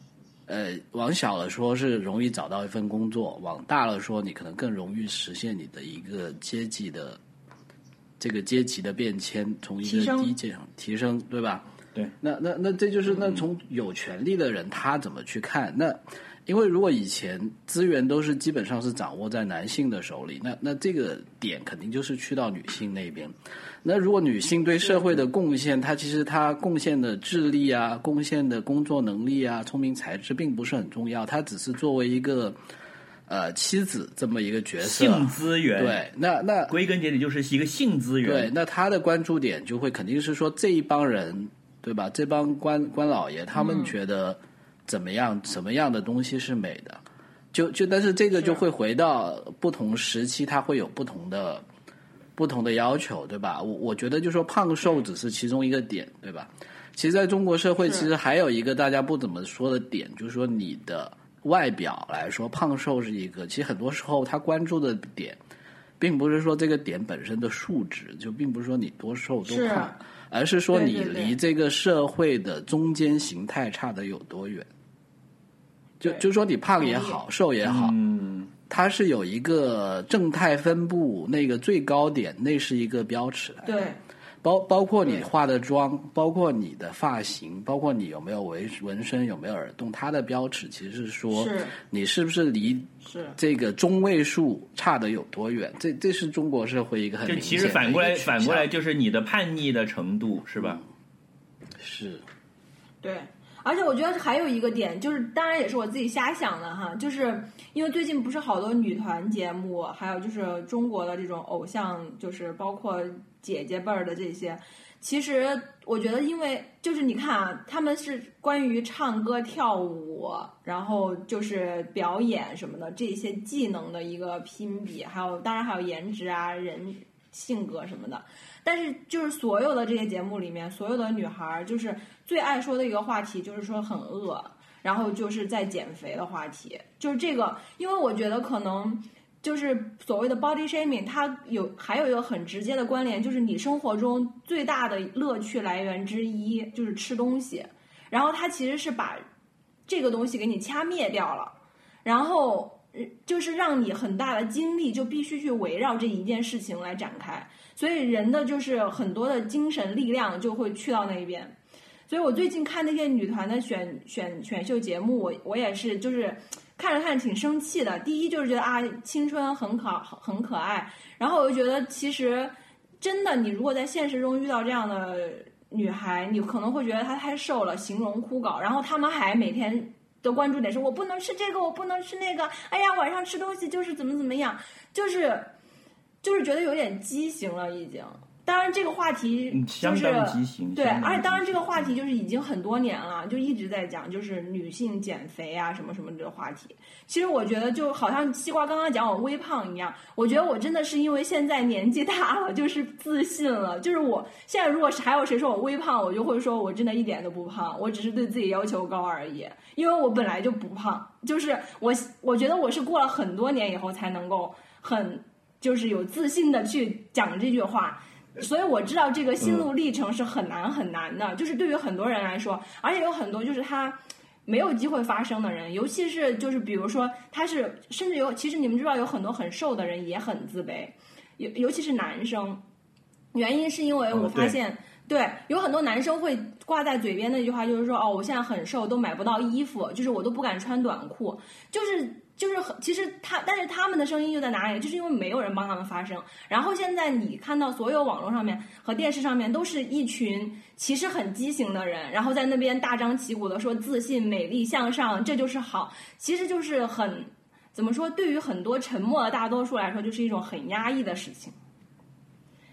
呃，往小了说是容易找到一份工作，往大了说你可能更容易实现你的一个阶级的这个阶级的变迁，从一个低阶提升，对吧？对，那那那这就是那从有权利的人他怎么去看？那因为如果以前资源都是基本上是掌握在男性的手里，那那这个点肯定就是去到女性那边。那如果女性对社会的贡献，她其实她贡献的智力啊、贡献的工作能力啊、聪明才智并不是很重要，她只是作为一个呃妻子这么一个角色。性资源，，对，那那归根结底就是一个性资源，对，那她的关注点就会肯定是说这一帮人，对吧？这帮官官老爷他们觉得怎么样？什么样的东西是美的？就就，但是这个就会回到不同时期，它会有不同的不同的要求，对吧？我我觉得就说胖瘦只是其中一个点，对吧？其实，在中国社会，其实还有一个大家不怎么说的点，就是说你的外表来说，胖瘦是一个。其实很多时候，他关注的点，并不是说这个点本身的数值，就并不是说你多瘦多胖，而是说你离这个社会的中间形态差的有多远。就就说你胖也好，瘦也好，嗯，它是有一个正态分布，那个最高点，那是一个标尺来的。对，包包括你化的妆，包括你的发型，包括你有没有纹纹身，有没有耳洞，它的标尺其实是说是你是不是离是这个中位数差的有多远？这这是中国社会一个很就其明显的实反过来反过来就是你的叛逆的程度是吧？是对，而且我觉得还有一个点，就是当然也是我自己瞎想的哈，就是因为最近不是好多女团节目，还有就是中国的这种偶像，就是包括姐姐辈儿的这些，其实我觉得，因为就是你看啊，他们是关于唱歌、跳舞，然后就是表演什么的这些技能的一个拼比，还有当然还有颜值啊、人性格什么的。但是就是所有的这些节目里面，所有的女孩儿就是最爱说的一个话题，就是说很饿，然后就是在减肥的话题，就是这个，因为我觉得可能。就是所谓的 body shaming，它有还有一个很直接的关联，就是你生活中最大的乐趣来源之一就是吃东西，然后它其实是把这个东西给你掐灭掉了，然后就是让你很大的精力就必须去围绕这一件事情来展开，所以人的就是很多的精神力量就会去到那一边。所以我最近看那些女团的选选选秀节目，我我也是就是看着看着挺生气的。第一就是觉得啊，青春很可很可爱，然后我就觉得其实真的，你如果在现实中遇到这样的女孩，你可能会觉得她太瘦了，形容枯槁，然后他们还每天的关注点是我不能吃这个，我不能吃那个，哎呀，晚上吃东西就是怎么怎么样，就是就是觉得有点畸形了已经。当然，这个话题嗯就是对，而且当然这个话题就是已经很多年了，就一直在讲，就是女性减肥啊什么什么这个话题。其实我觉得就好像西瓜刚刚讲我微胖一样，我觉得我真的是因为现在年纪大了，就是自信了。就是我现在如果是还有谁说我微胖，我就会说我真的一点都不胖，我只是对自己要求高而已。因为我本来就不胖，就是我我觉得我是过了很多年以后才能够很就是有自信的去讲这句话。所以我知道这个心路历程是很难很难的，就是对于很多人来说，而且有很多就是他没有机会发生的人，尤其是就是比如说他是甚至有，其实你们知道有很多很瘦的人也很自卑，尤尤其是男生，原因是因为我发现。对，有很多男生会挂在嘴边那句话，就是说，哦，我现在很瘦，都买不到衣服，就是我都不敢穿短裤，就是就是很，其实他，但是他们的声音又在哪里？就是因为没有人帮他们发声。然后现在你看到所有网络上面和电视上面都是一群其实很畸形的人，然后在那边大张旗鼓的说自信、美丽、向上，这就是好，其实就是很怎么说？对于很多沉默的大多数来说，就是一种很压抑的事情。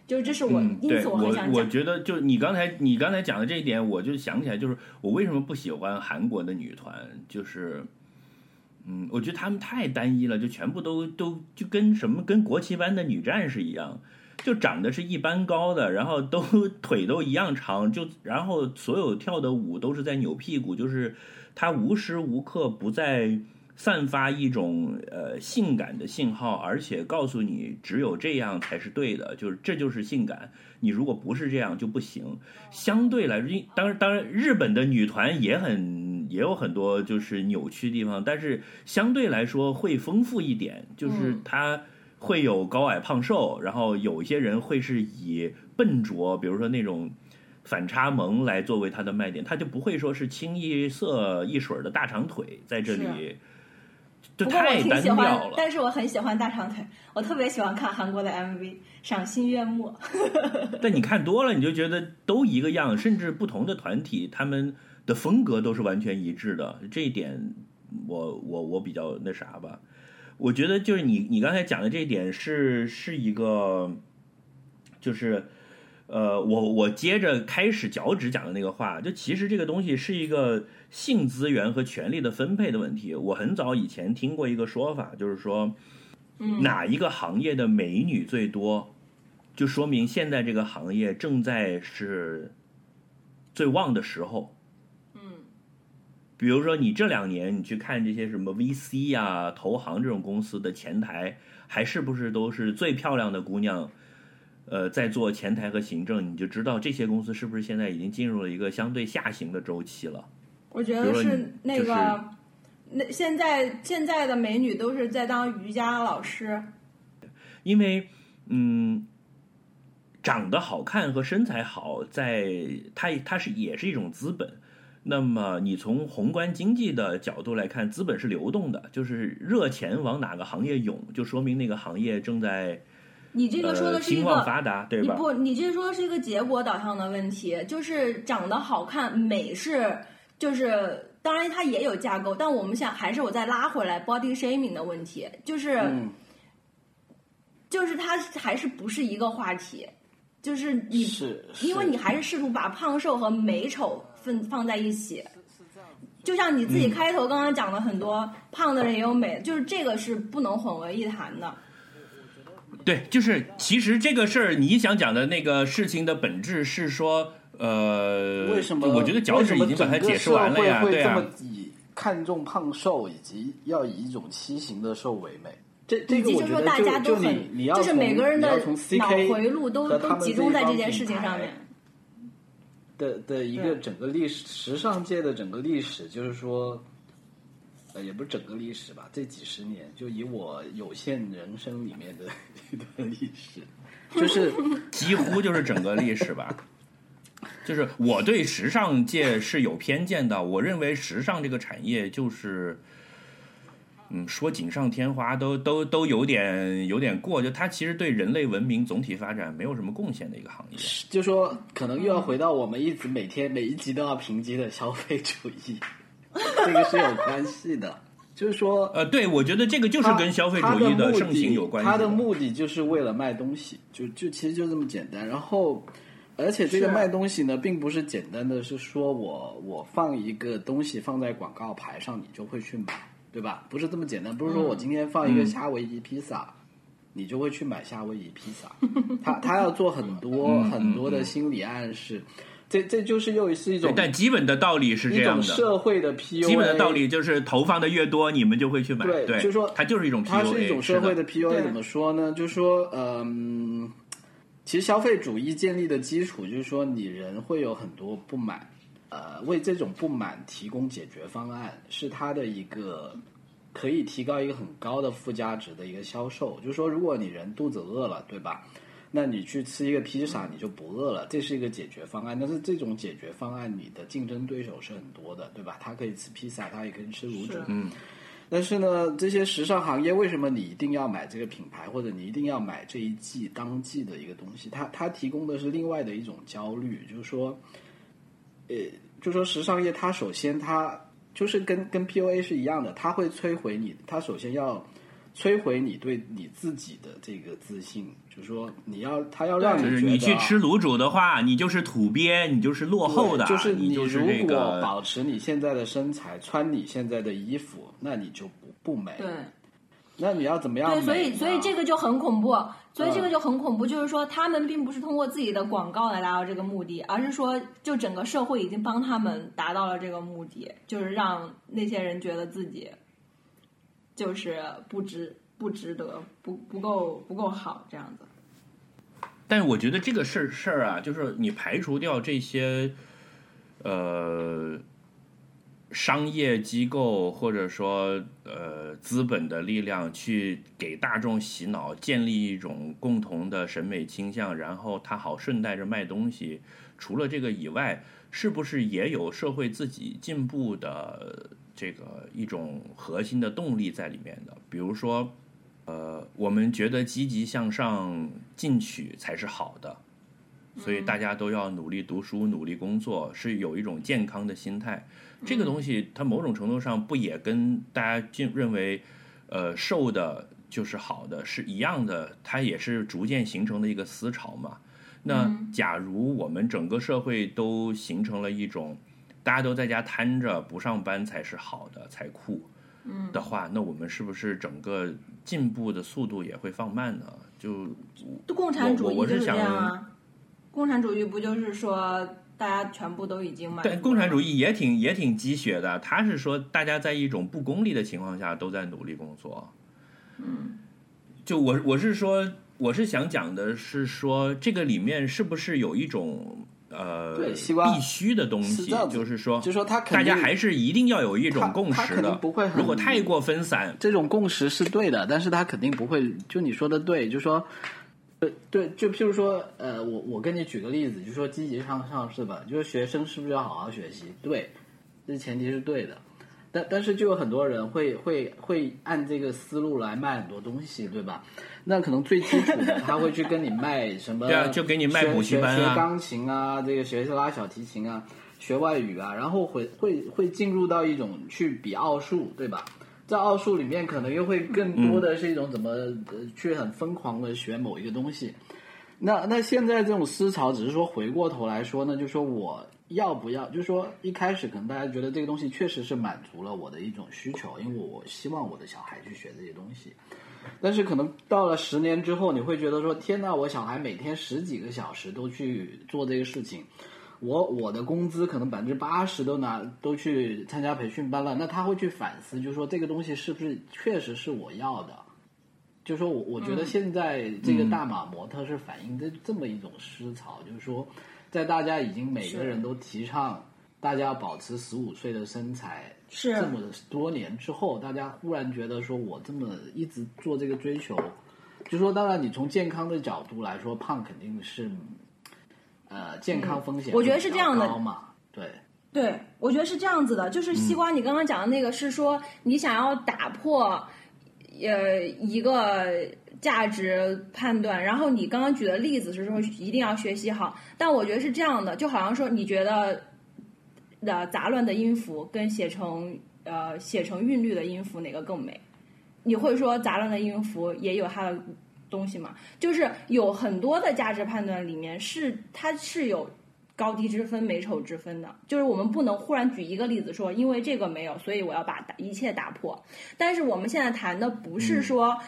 就是这是我，嗯，因此我很想讲。我觉得，就你刚才你刚才讲的这一点，我就想起来，就是我为什么不喜欢韩国的女团，就是，嗯，我觉得她们太单一了，就全部都都就跟什么跟国旗班的女战士一样，就长得是一般高的，然后都腿都一样长，就然后所有跳的舞都是在扭屁股，就是她无时无刻不在。散发一种呃性感的信号，而且告诉你只有这样才是对的，就是这就是性感。你如果不是这样就不行。相对来说，当然当然，日本的女团也很也有很多就是扭曲地方，但是相对来说会丰富一点，就是嗯它会有高矮胖瘦，然后有一些人会是以笨拙，比如说那种。反差萌来作为它的卖点，它就不会说是清一色一水儿的大长腿在这里，就太单调，了。但是我很喜欢大长腿，我特别喜欢看韩国的 MV，赏心悦目。但你看多了，你就觉得都一个样，甚至不同的团体，他们的风格都是完全一致的。这一点我，我我比较那啥吧。我觉得就是你你刚才讲的这一点是是一个，就是呃，我我接着开始脚趾讲的那个话，就其实这个东西是一个性资源和权力的分配的问题。我很早以前听过一个说法，就是说，哪一个行业的美女最多，就说明现在这个行业正在是最旺的时候。嗯，比如说，你这两年你去看这些什么 VC 呀、投行这种公司的前台，还是不是都是最漂亮的姑娘？呃，在做前台和行政，你就知道这些公司是不是现在已经进入了一个相对下行的周期了。我觉得是那就是个，那现在现在的美女都是在当瑜伽老师。因为，嗯，长得好看和身材好，在它它是也是一种资本。那么，你从宏观经济的角度来看，资本是流动的，就是热钱往哪个行业涌，就说明那个行业正在你这个说呃的是一个，发达，对吧？你不，你这说的是一个结果导向的问题，就是长得好看，美是就是。当然，它也有架构，但我们想还是我再拉回来 body shaming 的问题，就是、嗯，就是它还是不是一个话题，就是你是，因为你还是试图把胖瘦和美丑分放在一起，就像你自己开头刚刚讲的，很多胖的人也有美，就是这个是不能混为一谈的。对，就是其实这个事儿，你想讲的那个事情的本质是说，呃，为什么？我觉得脚趾已经把它解释完了呀，对啊为什么整个社会会这么，以看重胖瘦，以及要以一种畸形的瘦为美。这这个我觉得大家都就你很，你要就是每从个人的你要从脑回路都都和他们集中在这件事情上面。的的一个整个历史，时尚界的整个历史，就是说，呃，也不是整个历史吧，这几十年，就以我有限人生里面的 一段历史，就是 几乎就是整个历史吧。就是我对时尚界是有偏见的，我认为时尚这个产业就是，嗯，说锦上添花都都都有点有点过，就它其实对人类文明总体发展没有什么贡献的一个行业。就说可能又要回到我们一直每天每一集都要评级的消费主义，这个是有关系的。就是说，呃，对，我觉得这个就是跟消费主义的盛行有关系。它的目的就是为了卖东西，就就其实就这么简单。然后，而且这个卖东西呢，并不是简单的是说我我放一个东西放在广告牌上，你就会去买，对吧？不是这么简单，不是说我今天放一个夏威夷披萨，你就会去买夏威夷披萨。他他要做很多很多的心理暗示。这这就是又是一种，但基本的道理是这样的。社会的 PUA，基本的道理就是投放的越多，你们就会去买。对，就是说它就是一种 PUA，它是一种社会的 PUA。怎么说呢？就是说，嗯，其实消费主义建立的基础就是说，你人会有很多不满，呃，为这种不满提供解决方案，是它的一个可以提高一个很高的附加值的一个销售。就是说，如果你人肚子饿了，对吧？那你去吃一个披萨，你就不饿了，这是一个解决方案。但是这种解决方案，你的竞争对手是很多的，对吧？他可以吃披萨，他也可以吃卤煮。嗯。但是呢，这些时尚行业为什么你一定要买这个品牌，或者你一定要买这一季当季的一个东西？它它提供的是另外的一种焦虑，就是说，呃，就说时尚业它首先它就是跟跟 PUA 是一样的，它会摧毁你，它首先要。摧毁你对你自己的这个自信，就是说你要它要让你就是你去吃卤煮的话，你就是土鳖，你就是落后的，就是你如果保持你现在的身材，穿你现在的衣服，那你就不不美。对，那你要怎么样？对，所以所以这个就很恐怖，所以这个就很恐怖，就是说他们并不是通过自己的广告来达到这个目的，而是说就整个社会已经帮他们达到了这个目的，就是让那些人觉得自己。就是不值不值得不不够不够好这样子，但是我觉得这个事儿事儿啊，就是你排除掉这些呃商业机构或者说呃资本的力量去给大众洗脑，建立一种共同的审美倾向，然后他好顺带着卖东西。除了这个以外，是不是也有社会自己进步的？这个一种核心的动力在里面的，比如说，呃，我们觉得积极向上进取才是好的，所以大家都要努力读书、努力工作，是有一种健康的心态。这个东西，它某种程度上不也跟大家进认为，呃，瘦的就是好的是一样的？它也是逐渐形成的一个思潮嘛。那假如我们整个社会都形成了一种。大家都在家瘫着不上班才是好的，才酷，嗯的话，那我们是不是整个进步的速度也会放慢呢？就共产主义就是这样啊，共产主义不就是说大家全部都已经满？对，共产主义也挺也挺鸡血的，他是说大家在一种不功利的情况下都在努力工作，嗯，就我我是说我是想讲的是说这个里面是不是有一种。呃，对，西瓜必须的东西，就是说，就说他大家还是一定要有一种共识的，不会。如果太过分散，这种共识是对的，但是他肯定不会。就你说的对，就说，对对，就譬如说，呃，我我跟你举个例子，就说积极向上是吧，就是学生是不是要好好学习？对，这前提是对的。但但是就有很多人会会会按这个思路来卖很多东西，对吧？那可能最基础的他会去跟你卖什么？对啊，就给你卖补习班啊，学钢琴啊，这个学拉小提琴啊，学外语啊，然后会会会进入到一种去比奥数，对吧？在奥数里面，可能又会更多的是一种怎么去很疯狂的学某一个东西。那那现在这种思潮，只是说回过头来说呢，就说我。要不要？就是说，一开始可能大家觉得这个东西确实是满足了我的一种需求，因为我希望我的小孩去学这些东西。但是可能到了十年之后，你会觉得说：天呐，我小孩每天十几个小时都去做这个事情，我我的工资可能百分之八十都拿都去参加培训班了。那他会去反思，就是说这个东西是不是确实是我要的？就是说我我觉得现在这个大码模特是反映的这么一种思潮，就是说。在大家已经每个人都提倡大家要保持十五岁的身材，是这么多年之后，大家忽然觉得说，我这么一直做这个追求，就说当然你从健康的角度来说，胖肯定是呃健康风险我觉得是这样的嘛，对对，我觉得是这样子的，就是西瓜，你刚刚讲的那个是说你想要打破，呃，一个价值判断，然后你刚刚举的例子是说一定要学习好，但我觉得是这样的，就好像说你觉得的杂乱的音符跟写成呃写成韵律的音符哪个更美？你会说杂乱的音符也有它的东西嘛？就是有很多的价值判断里面是它是有高低之分、美丑之分的，就是我们不能忽然举一个例子说，因为这个没有，所以我要把一切打破。但是我们现在谈的不是说。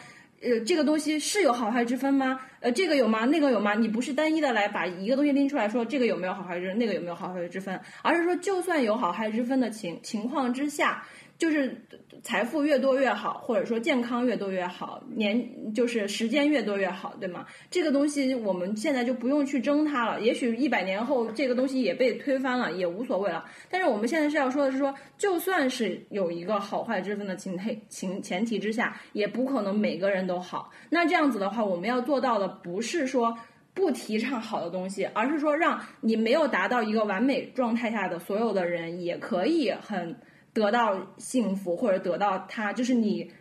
呃，这个东西是有好坏之分吗？呃，这个有吗？那个有吗？你不是单一的来把一个东西拎出来说这个有没有好坏之分，那个有没有好坏之分，而是说就算有好坏之分的情情况之下，就是财富越多越好，或者说健康越多越好，年就是时间越多越好，对吗？这个东西我们现在就不用去争它了。也许一百年后这个东西也被推翻了，也无所谓了。但是我们现在是要说的是说，就算是有一个好坏之分的情态情前提之下，也不可能每个人都好。那这样子的话，我们要做到的不是说。不提倡好的东西，而是说让你没有达到一个完美状态下的所有的人也可以很得到幸福，或者得到他，就是你，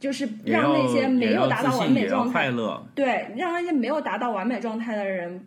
就是让那些没有达到完美状态，快乐。对，让那些没有达到完美状态的人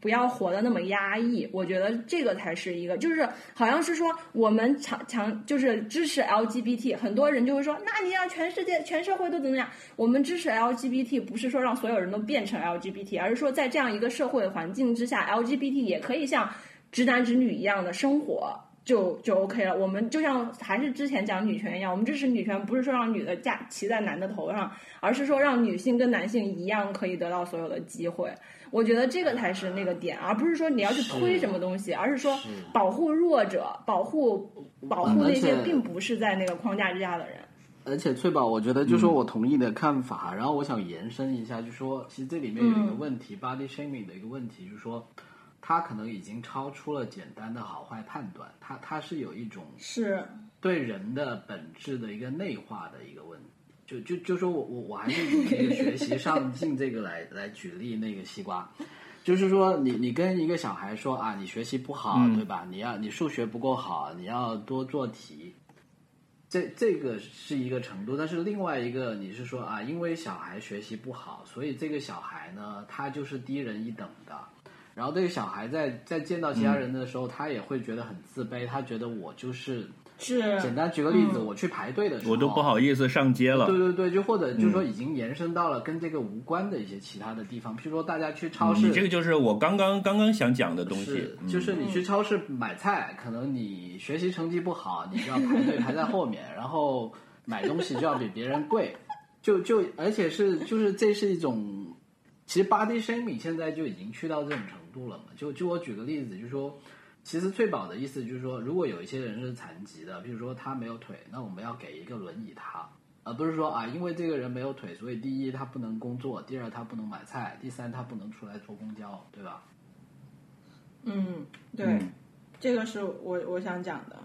不要活得那么压抑。我觉得这个才是一个，就是好像是说我们强强就是支持 LGBT，很多人就会说，那你让全世界全社会都怎么样？我们支持 LGBT 不是说让所有人都变成 LGBT，而是说在这样一个社会环境之下，LGBT 也可以像直男直女一样的生活。就就 OK 了。我们就像还是之前讲女权一样，我们支持女权，不是说让女的架骑在男的头上，而是说让女性跟男性一样可以得到所有的机会。我觉得这个才是那个点，而不是说你要去推什么东西，而是说保护弱者，保护保护那些并不是在那个框架之下的人。而且翠宝，我觉得就说我同意的看法，然后我想延伸一下，就说其实这里面有一个问题、b o d y shaming 的一个问题，就是说它可能已经超出了简单的好坏判断，它它是有一种是，对人的本质的一个内化的一个问题。就就就说我我我还是以那个学习上进这个来来举例那个西瓜，就是说你你跟一个小孩说啊，你学习不好，嗯对吧？你要你数学不够好，你要多做题。这这个是一个程度，但是另外一个你是说啊，因为小孩学习不好，所以这个小孩呢，他就是低人一等的。然后这个小孩在在见到其他人的时候，他也会觉得很自卑，他觉得我就是是简单举个例子，嗯。我去排队的时候，我都不好意思上街了。对对对，就或者就说已经延伸到了跟这个无关的一些其他的地方，譬如说大家去超市，嗯你这个就是我刚刚刚刚想讲的东西就是你去超市买菜，可能你学习成绩不好，你就要排队排在后面，然后买东西就要比别人贵，就就而且是就是这是一种，其实 body shaming 现在就已经去到这种程度了嘛。就就我举个例子，就是说，其实翠宝的意思就是说，如果有一些人是残疾的，比如说他没有腿，那我们要给一个轮椅他。而不是说啊，因为这个人没有腿，所以第一他不能工作，第二他不能买菜，第三他不能出来坐公交，对吧？嗯，对，嗯这个是我我想讲的。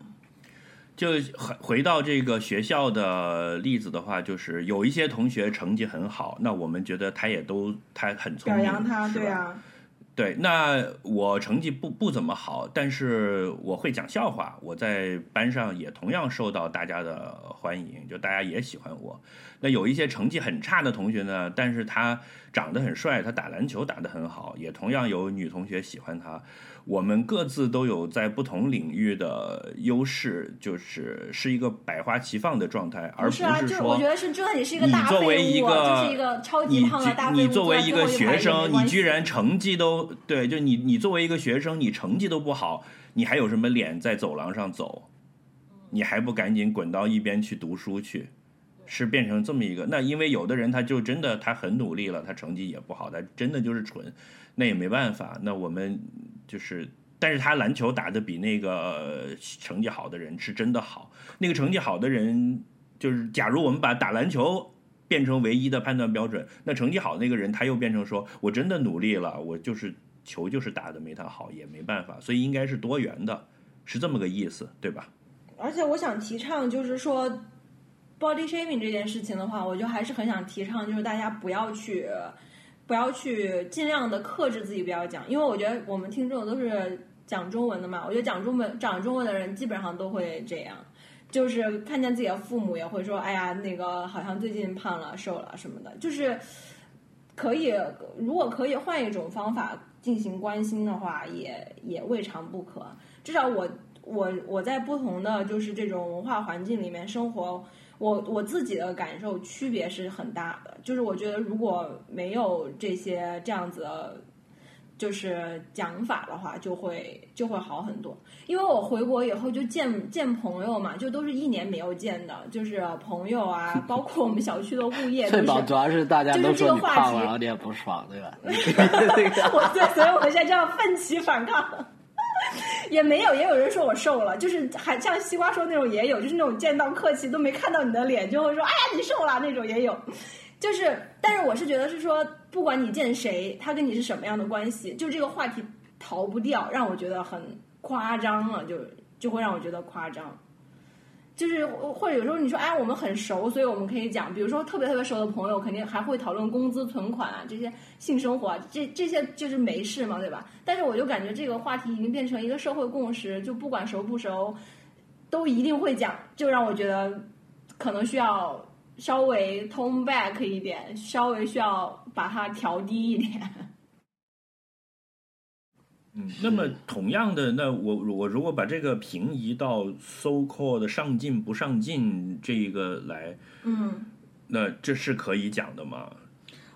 就回回到这个学校的例子的话，就是有一些同学成绩很好，那我们觉得他也都他很聪表，扬他，对啊，对，那我成绩不不怎么好，但是我会讲笑话，我在班上也同样受到大家的欢迎，就大家也喜欢我。那有一些成绩很差的同学呢，但是他长得很帅，他打篮球打得很好，也同样有女同学喜欢他。我们各自都有在不同领域的优势，就是是一个百花齐放的状态，而不是啊，是就是我说觉得是，就算你是一个大作为一个就是一个超级你胖的大你作为一个学生，你居然成绩都对，就你你作为一个学生，你成绩都不好，你还有什么脸在走廊上走？你还不赶紧滚到一边去读书去？是变成这么一个？那因为有的人他就真的他很努力了，他成绩也不好，他真的就是蠢，那也没办法。那我们就是，但是他篮球打的比那个成绩好的人是真的好。那个成绩好的人，就是假如我们把打篮球变成唯一的判断标准，那成绩好那个人他又变成说我真的努力了，我就是球就是打的没他好，也没办法，所以应该是多元的，是这么个意思，对吧？而且我想提倡，就是说，body shaming 这件事情的话，我就还是很想提倡，就是大家不要去，不要去尽量的克制自己，不要讲，因为我觉得我们听众都是讲中文的嘛，我觉得讲中文讲中文的人基本上都会这样，就是看见自己的父母也会说，哎呀，那个好像最近胖了、瘦了什么的，就是可以，如果可以换一种方法进行关心的话，也也未尝不可。至少我我我在不同的就是这种文化环境里面生活，我我自己的感受区别是很大的。就是我觉得如果没有这些这样子的，就是讲法的话，就会就会好很多。因为我回国以后就见见朋友嘛，就都是一年没有见的，就是朋友啊，包括我们小区的物业都翠是。宝主要是大家都是这个话说你胖了，题然后你也不爽，对吧？我对，所以我现在就要奋起反抗。也没有，也有人说我瘦了，就是还像西瓜说那种也有，就是那种见到客气都没看到你的脸，就会说哎呀你瘦了那种也有。就是，但是我是觉得是说，不管你见谁，他跟你是什么样的关系，就这个话题逃不掉，让我觉得很夸张了，就就会让我觉得夸张。就是或者有时候你说哎，我们很熟，所以我们可以讲，比如说特别特别熟的朋友，肯定还会讨论工资、存款啊这些性生活，这这些就是没事嘛，对吧？但是我就感觉这个话题已经变成一个社会共识，就不管熟不熟，都一定会讲，就让我觉得可能需要稍微 tone back 一点，稍微需要把它调低一点。嗯，那么同样的，那我我如果把这个平移到 so called 上进不上进这个来，嗯，那这是可以讲的吗？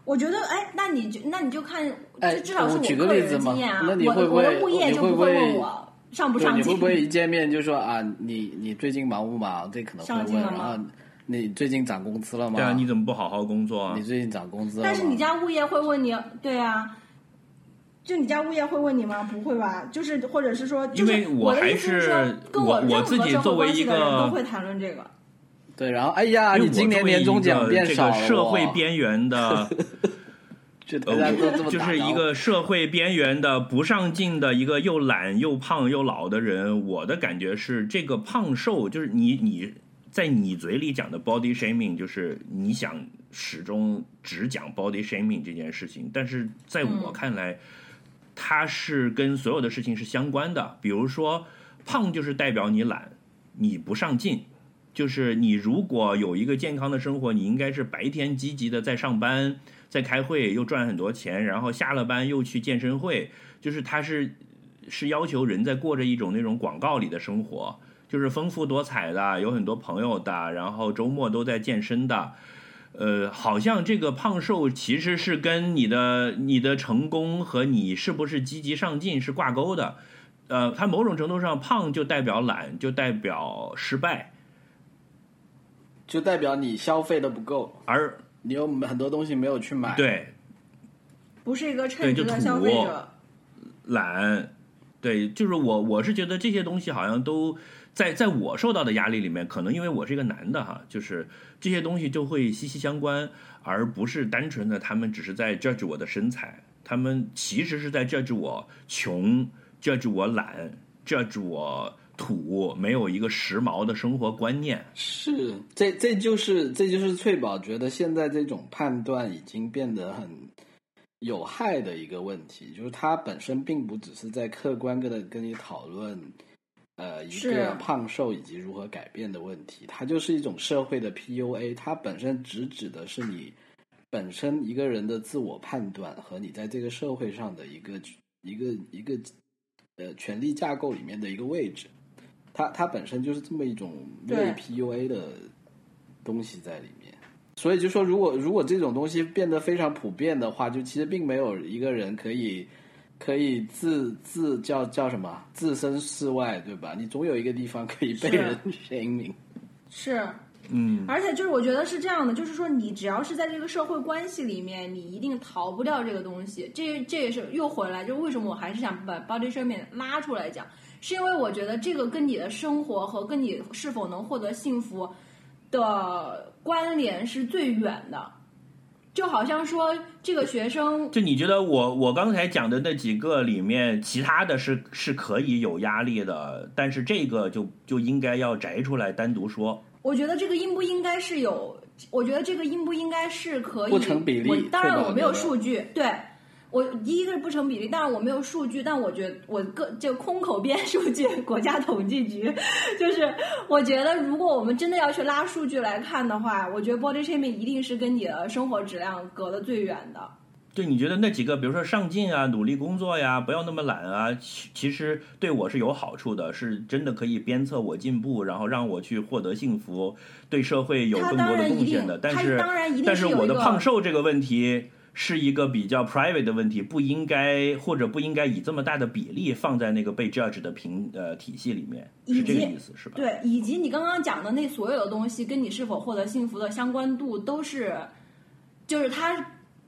我觉得，哎，那你就那你就看，哎这至少是我个个人例子嘛的经验啊。那你会不会我的物业你就不会会不会问我上不，上进。你会不会一见面就说啊，你你最近忙不忙？这可能会问，上进了吗你最近涨工资了吗？对啊，你怎么不好好工作啊你？最近涨工资了？但是你家物业会问你，对啊，就你家物业会问你吗？不会吧？就是或者是说，就是因为我还意思是我跟任何我自己作为一关系的人个都会谈论这个。对，然后哎呀，你今年年终奖变少了，个社会边缘的，就大家都这呃，么就是一个社会边缘的不上进的一个又懒又胖又老的人。我的感觉是，这个胖瘦就是你你在你嘴里讲的 body shaming，就是你想始终只讲 body shaming 这件事情，但是在我嗯看来，它是跟所有的事情是相关的。比如说，胖就是代表你懒，你不上进。就是你如果有一个健康的生活，你应该是白天积极的在上班，在开会，又赚很多钱，然后下了班又去健身会。就是它是是要求人在过着一种那种广告里的生活，就是丰富多彩的，有很多朋友的，然后周末都在健身的。呃，好像这个胖瘦其实是跟你的你的成功和你是不是积极上进是挂钩的。呃，它某种程度上，胖就代表懒，就代表失败，就代表你消费的不够，而你有很多东西没有去买。，对不是一个称职的消费者。懒，对，就是我我是觉得这些东西好像都在在我受到的压力里面，可能因为我是一个男的哈，就是这些东西就会息息相关，而不是单纯的他们只是在 judge 我的身材，他们其实是在 judge 我穷，judge 我懒，judge 我土，没有一个时髦的生活观念。是这这就是这就是翠宝觉得现在这种判断已经变得很有害的一个问题，就是它本身并不只是在客观的跟你讨论。呃，一个胖瘦以及如何改变的问题，它就是一种社会的 PUA，它本身只指的是你本身一个人的自我判断和你在这个社会上的一个一个一个呃权力架构里面的一个位置，它它本身就是这么一种对类 PUA 的东西在里面。所以就说，如果如果这种东西变得非常普遍的话，就其实并没有一个人可以可以自自叫叫什么置身事外，对吧？你总有一个地方可以被是人宣明。是，嗯，而且就是我觉得是这样的，就是说你只要是在这个社会关系里面，你一定逃不掉这个东西。这这也是又回来，就是为什么我还是想把 body shaming 拉出来讲，是因为我觉得这个跟你的生活和跟你是否能获得幸福的关联是最远的。就好像说这个学生就你觉得我我刚才讲的那几个里面，其他的是是可以有压力的，但是这个就就应该要摘出来单独说。我觉得这个应不应该是有，我觉得这个应不应该是可以，不成比例我当然我没有数据，对，我第一个是不成比例，但是我没有数据，但我觉得我个就空口编数据，国家统计局，就是我觉得如果我们真的要去拉数据来看的话，我觉得 body shaming 一定是跟你的生活质量隔得最远的。对，你觉得那几个，比如说上进啊、努力工作呀、不要那么懒啊，其其实对我是有好处的，是真的可以鞭策我进步，然后让我去获得幸福，对社会有更多的贡献的。但是当然一定但是我的胖瘦这个问题是一个比较 private 的问题，不应该或者不应该以这么大的比例放在那个被 judge 的评呃体系里面，是这个意思是吧？对，以及你刚刚讲的那所有的东西，跟你是否获得幸福的相关度都是，就是它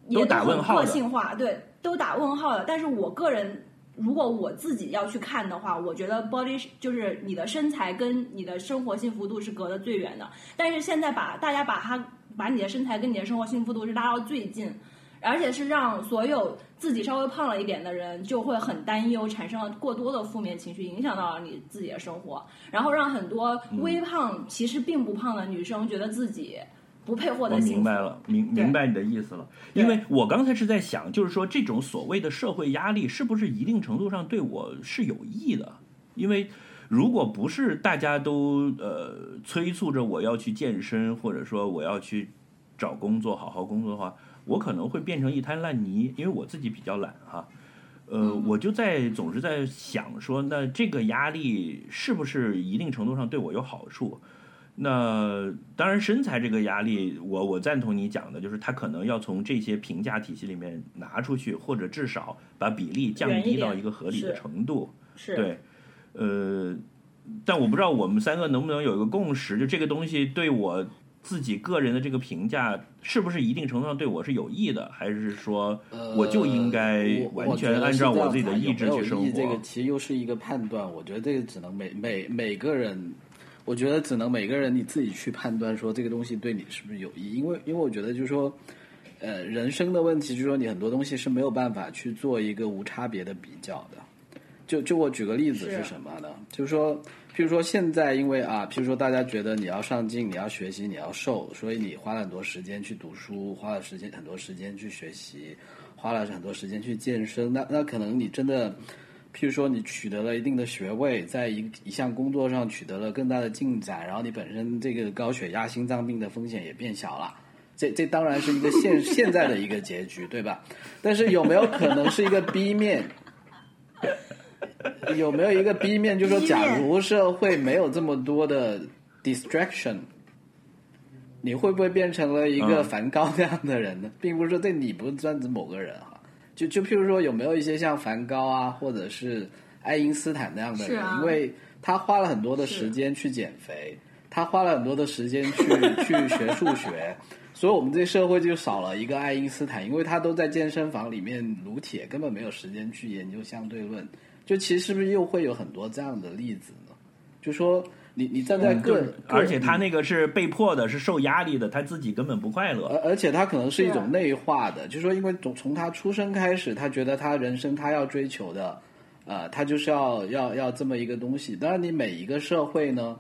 也都打很问号的个性化，对，都打问号的。但是我个人，如果我自己要去看的话，我觉得 body 就是你的身材跟你的生活幸福度是隔得最远的。但是现在把大家把它把你的身材跟你的生活幸福度是拉到最近。而且是让所有自己稍微胖了一点的人就会很担忧，产生了过多的负面情绪，影响到了你自己的生活，然后让很多微胖、其实并不胖的女生觉得自己不配获得幸福。明白了，明明白你的意思了。因为我刚才是在想，就是说这种所谓的社会压力，是不是一定程度上对我是有益的？因为如果不是大家都呃催促着我要去健身，或者说我要去找工作、好好工作的话，我可能会变成一滩烂泥，因为我自己比较懒哈。呃，我就在总是在想说，那这个压力是不是一定程度上对我有好处？那当然，身材这个压力，我我赞同你讲的，就是他可能要从这些评价体系里面拿出去，或者至少把比例降低到一个合理的程度。是，对，呃，但我不知道我们三个能不能有一个共识，就这个东西对我自己个人的这个评价，是不是一定程度上对我是有益的，还是说我就应该完全按照我自己的意志去生有没有意这个？其实又是一个判断，我觉得这个只能每每每个人，我觉得只能每个人你自己去判断说这个东西对你是不是有益，因为因为我觉得就是说。呃，人生的问题就是说，你很多东西是没有办法去做一个无差别的比较的。就就我举个例子是是什么呢？就是说，譬如说现在因为啊，譬如说大家觉得你要上进，你要学习，你要瘦，所以你花了很多时间去读书，花了时间很多时间去学习，花了很多时间去健身。那那可能你真的，譬如说你取得了一定的学位，在一一项工作上取得了更大的进展，然后你本身这个高血压、心脏病的风险也变小了。这这当然是一个现现在的一个结局，对吧？但是有没有可能是一个 B 面？有没有一个 B 面，就是说，假如社会没有这么多的 distraction，你会不会变成了一个嗯梵高那样的人呢？并不是说对你不是专指某个人哈，就就譬如说，有没有一些像梵高啊，或者是爱因斯坦那样的人？啊因为他花了很多的时间去减肥，他花了很多的时间去 去学数学，所以我们这社会就少了一个爱因斯坦，因为他都在健身房里面撸铁，根本没有时间去研究相对论。就其实是不是又会有很多这样的例子呢？就说你你站在嗯个，就是而且他那个是被迫的，是受压力的，他自己根本不快乐。而而且他可能是一种内化的，就是说，因为从从他出生开始，他觉得他人生他要追求的，呃，他就是要要要这么一个东西。当然，你每一个社会呢，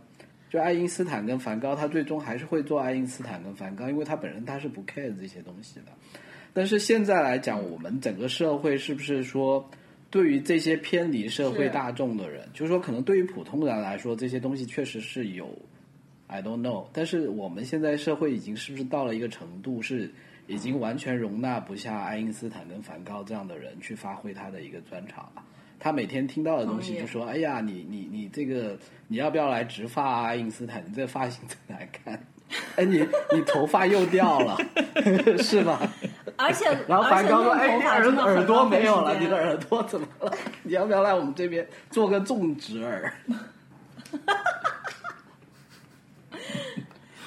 就爱因斯坦跟梵高，他最终还是会做爱因斯坦跟梵高，因为他本身他是不 care 这些东西的。但是现在来讲，我们整个社会是不是说，对于这些偏离社会大众的人，就是说，可能对于普通人来说，这些东西确实是有 I don't know，但是我们现在社会已经是不是到了一个程度，是已经完全容纳不下爱因斯坦跟梵高这样的人去发挥他的一个专长了。他每天听到的东西就说：“哎呀，你你你这个你要不要来植发啊？爱因斯坦，你这个发型真难看。哎，你你头发又掉了，是吧？而且然后梵高说：“哎，耳耳朵没有了，你的耳朵怎么了？你要不要来我们这边做个种植耳？”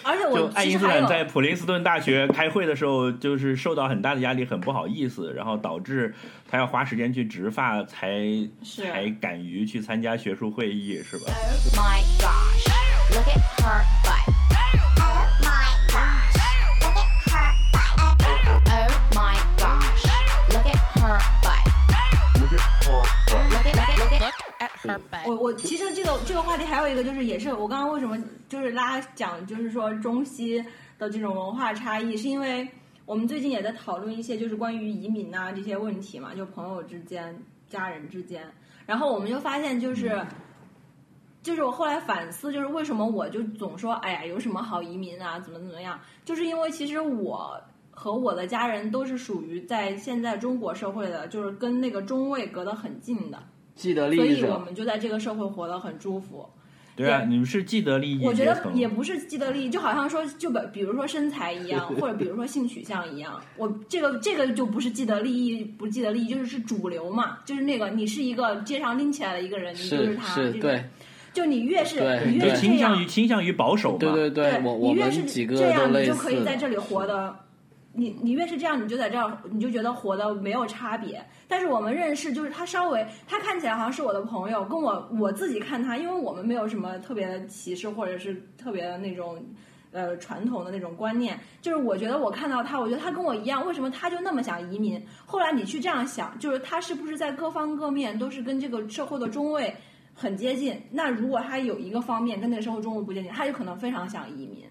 而且我就爱因斯坦在普林斯顿大学开会的时候，就是受到很大的压力，很不好意思，然后导致他要花时间去植发，才是才敢于去参加学术会议，是吧？Oh my gosh, look at her butt. 我我其实这个这个话题还有一个就是也是我刚刚为什么就是拉讲就是说中西的这种文化差异，是因为我们最近也在讨论一些就是关于移民啊这些问题嘛，就朋友之间、家人之间，然后我们就发现就是。就是我后来反思，就是为什么我就总说，哎呀，有什么好移民啊，怎么怎么样？就是因为其实我和我的家人都是属于在现在中国社会的，就是跟那个中位隔得很近的，既得利所益者，以我们就在这个社会活得很舒服。对啊，对你们是既得利益我觉得，也不是既得利益，就好像说，就比比如说身材一样，或者比如说性取向一样，我这个这个就不是既得利益，不既得利益，就是是主流嘛，就是那个你是一个街上拎起来的一个人，你就是他，这种是对，就你越是对你越是这样倾向于，倾向于保守嘛。对对对，我我你越是们几个这样，你就可以在这里活的。你你越是这样，你就在这儿，你就觉得活的没有差别。但是我们认识，就是他稍微，他看起来好像是我的朋友，跟我我自己看他，因为我们没有什么特别的歧视，或者是特别的那种呃传统的那种观念。就是我觉得我看到他，我觉得他跟我一样，为什么他就那么想移民？后来你去这样想，就是他是不是在各方各面都是跟这个社会的中位很接近？那如果他有一个方面跟那个社会中位不接近，他就可能非常想移民。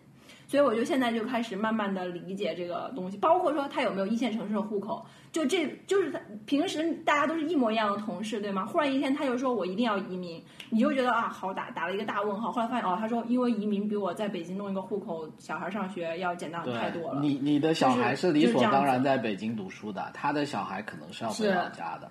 所以我就现在就开始慢慢的理解这个东西，包括说他有没有一线城市的户口，就这就是他平时大家都是一模一样的同事，对吗？忽然一天他就说我一定要移民，你就觉得啊好打打了一个大问号。后来发现哦，他说因为移民比我在北京弄一个户口，小孩上学要简单太多了。你你的小孩是理所当然在北京读书的，他的小孩可能是要回老家的。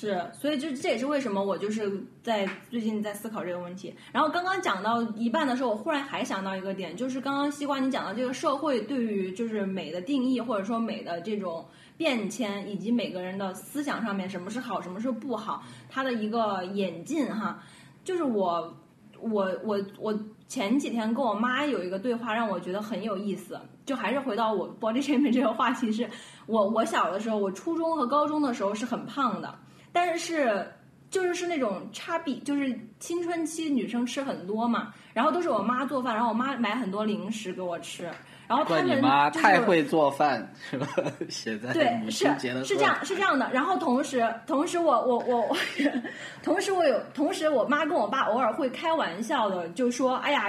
是，所以这这也是为什么我就是在最近在思考这个问题。然后刚刚讲到一半的时候，我忽然还想到一个点，就是刚刚西瓜你讲到这个社会对于就是美的定义，或者说美的这种变迁，以及每个人的思想上面什么是好，什么是不好，它的一个演进哈。就是我我我我前几天跟我妈有一个对话，让我觉得很有意思。就还是回到我 body shaming 这个话题是，我我小的时候，我初中和高中的时候是很胖的。但是就是是那种差别，就是青春期女生吃很多嘛，然后都是我妈做饭，然后我妈买很多零食给我吃，然后他们你妈就是太会做饭，是吧？写在对，母是是这样，是这样的。然后同时，同时我我我我，同时我有，同时我妈跟我爸偶尔会开玩笑的，就说：“哎呀，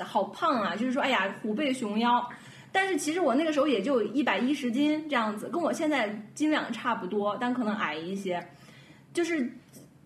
好胖啊！”就是说：“哎呀，虎背熊腰。”但是其实我那个时候也就一百一十斤这样子，跟我现在斤两差不多，但可能矮一些。就是，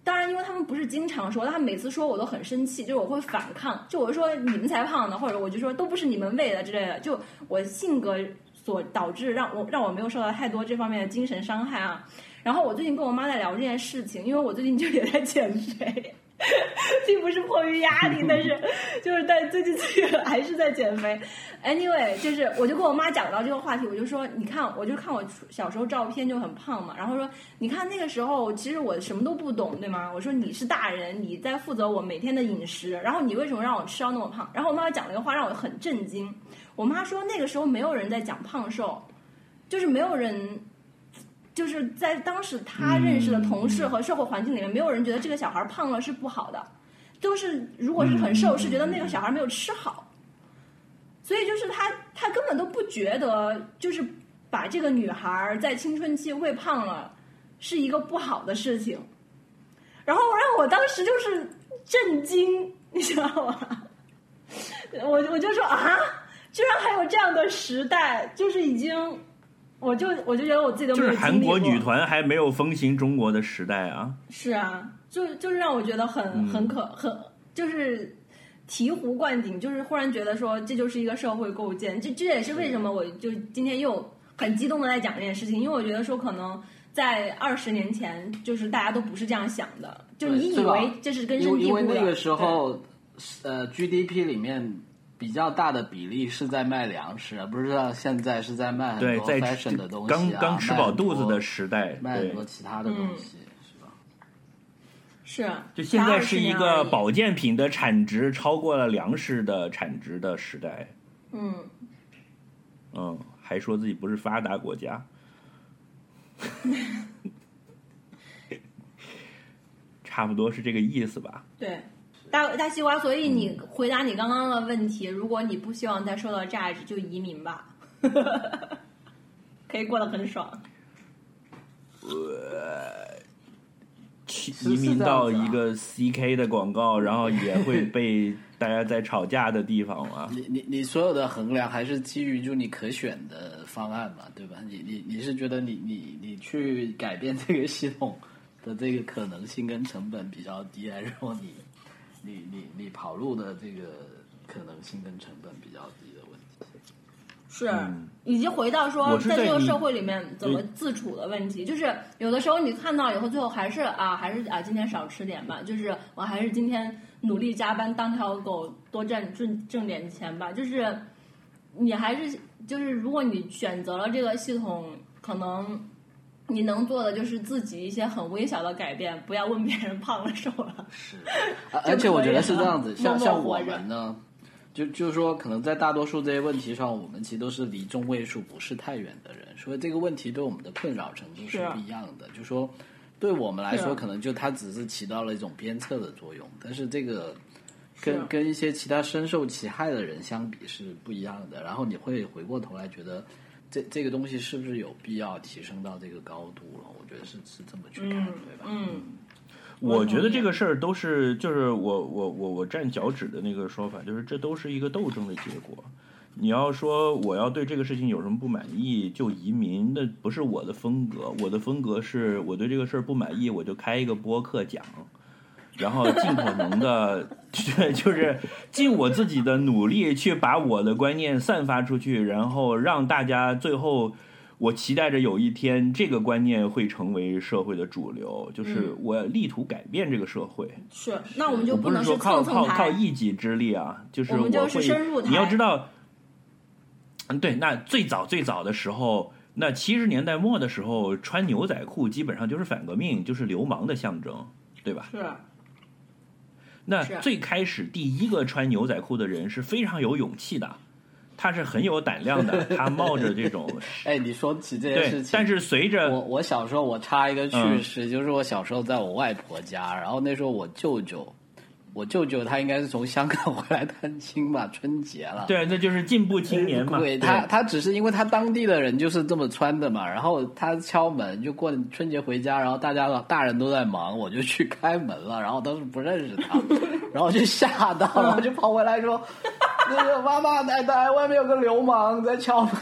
当然，因为他们不是经常说，他每次说我都很生气，就是我会反抗，就我说你们才胖呢，或者我就说都不是你们喂的之类的。就我性格所导致让我让我没有受到太多这方面的精神伤害啊。然后我最近跟我妈在聊这件事情，因为我最近就也在减肥，并不是迫于压力，但是 就是但最近这个还是在减肥。Anyway，就是我就跟我妈讲到这个话题，我就说你看，我就看我小时候照片就很胖嘛，然后说你看那个时候其实我什么都不懂，对吗？我说你是大人，你在负责我每天的饮食，然后你为什么让我吃到那么胖？然后我妈妈讲了一个话让我很震惊，我妈说那个时候没有人在讲胖瘦，就是没有人。就是在当时他认识的同事和社会环境里面，没有人觉得这个小孩胖了是不好的，都是如果是很瘦，是觉得那个小孩没有吃好，所以就是他他根本都不觉得，就是把这个女孩在青春期喂胖了是一个不好的事情，然后让我当时就是震惊，你知道吗？我我就说啊，居然还有这样的时代，就是已经。我就我就觉得我自己都没就是韩国女团还没有风行中国的时代啊。是啊，就就是让我觉得很嗯很可很就是醍醐灌顶，就是忽然觉得说这就是一个社会构建，这这也是为什么我就今天又很激动的在讲这件事情，因为我觉得说可能在二十年前，就是大家都不是这样想的，就你以为这是根深蒂固的。因为那个时候，呃，GDP 里面比较大的比例是在卖粮食，不知道现在是在卖很对，多在 fashion 的东西、啊，刚刚吃饱肚子的时代，对卖很多，其他的东西，是吧？是就现在是一个保健品的产值超过了粮食的产值的时代。嗯，嗯，还说自己不是发达国家，差不多是这个意思吧？对。大大西瓜，所以你嗯回答你刚刚的问题，如果你不希望再受到榨汁，就移民吧，可以过得很爽。去是移民到一个 CK 的广告，然后也会被 大家在吵架的地方嘛。你你你所有的衡量还是基于就你可选的方案嘛，对吧？你你你是觉得你你你去改变这个系统的这个可能性跟成本比较低，还是说你你你你跑路的这个可能性跟成本比较低的问题？是，嗯以及回到说在这个社会里面怎么自处的问题，就是有的时候你看到以后，最后还是啊，还是啊，今天少吃点吧，就是我还是今天努力加班当条狗，多挣挣挣点钱吧，就是你还是就是如果你选择了这个系统，可能。你能做的就是自己一些很微小的改变，不要问别人胖了瘦了。是，而而且我觉得是这样子，像像我们呢，就就是说，可能在大多数这些问题上，我们其实都是离中位数不是太远的人，所以这个问题对我们的困扰程度是是不一样的。就说对我们来说，可能就它只是起到了一种鞭策的作用，但是这个跟跟一些其他深受其害的人相比是不一样的。然后你会回过头来觉得。这这个东西是不是有必要提升到这个高度了？我觉得是是这么去看，嗯对吧？嗯，我觉得这个事儿都是，就是我我我我站脚趾的那个说法，就是这都是一个斗争的结果。你要说我要对这个事情有什么不满意就移民，那不是我的风格。我的风格是我对这个事儿不满意，我就开一个播客讲，然后尽可能的，就是尽我自己的努力去把我的观念散发出去，然后让大家最后。我期待着有一天，这个观念会成为社会的主流，就是嗯我力图改变这个社会。是。那我们就不能是说靠靠靠。一己之力啊，就是我会。深入你要知道，嗯，对，那最早最早的时候，那七十年代末的时候，穿牛仔裤基本上就是反革命，就是流氓的象征，对吧？是那最开始第一个穿牛仔裤的人是非常有勇气的，他是很有胆量的，他冒着这种 哎，你说起这件事情，，但是随着我我小时候我插一个趣嗯。事，就是我小时候在我外婆家，然后那时候我舅舅，我舅舅他应该是从香港 回来探亲吧，春节了。对，那就是进步青年嘛。对他，他只是因为他当地的人就是这么穿的嘛，然后他敲门就过春节回家，然后大家大人都在忙，我就去开门了，然后当时不认识他，然后就吓到，然后就跑回来说：“那个妈妈奶奶，外面有个流氓在敲门。”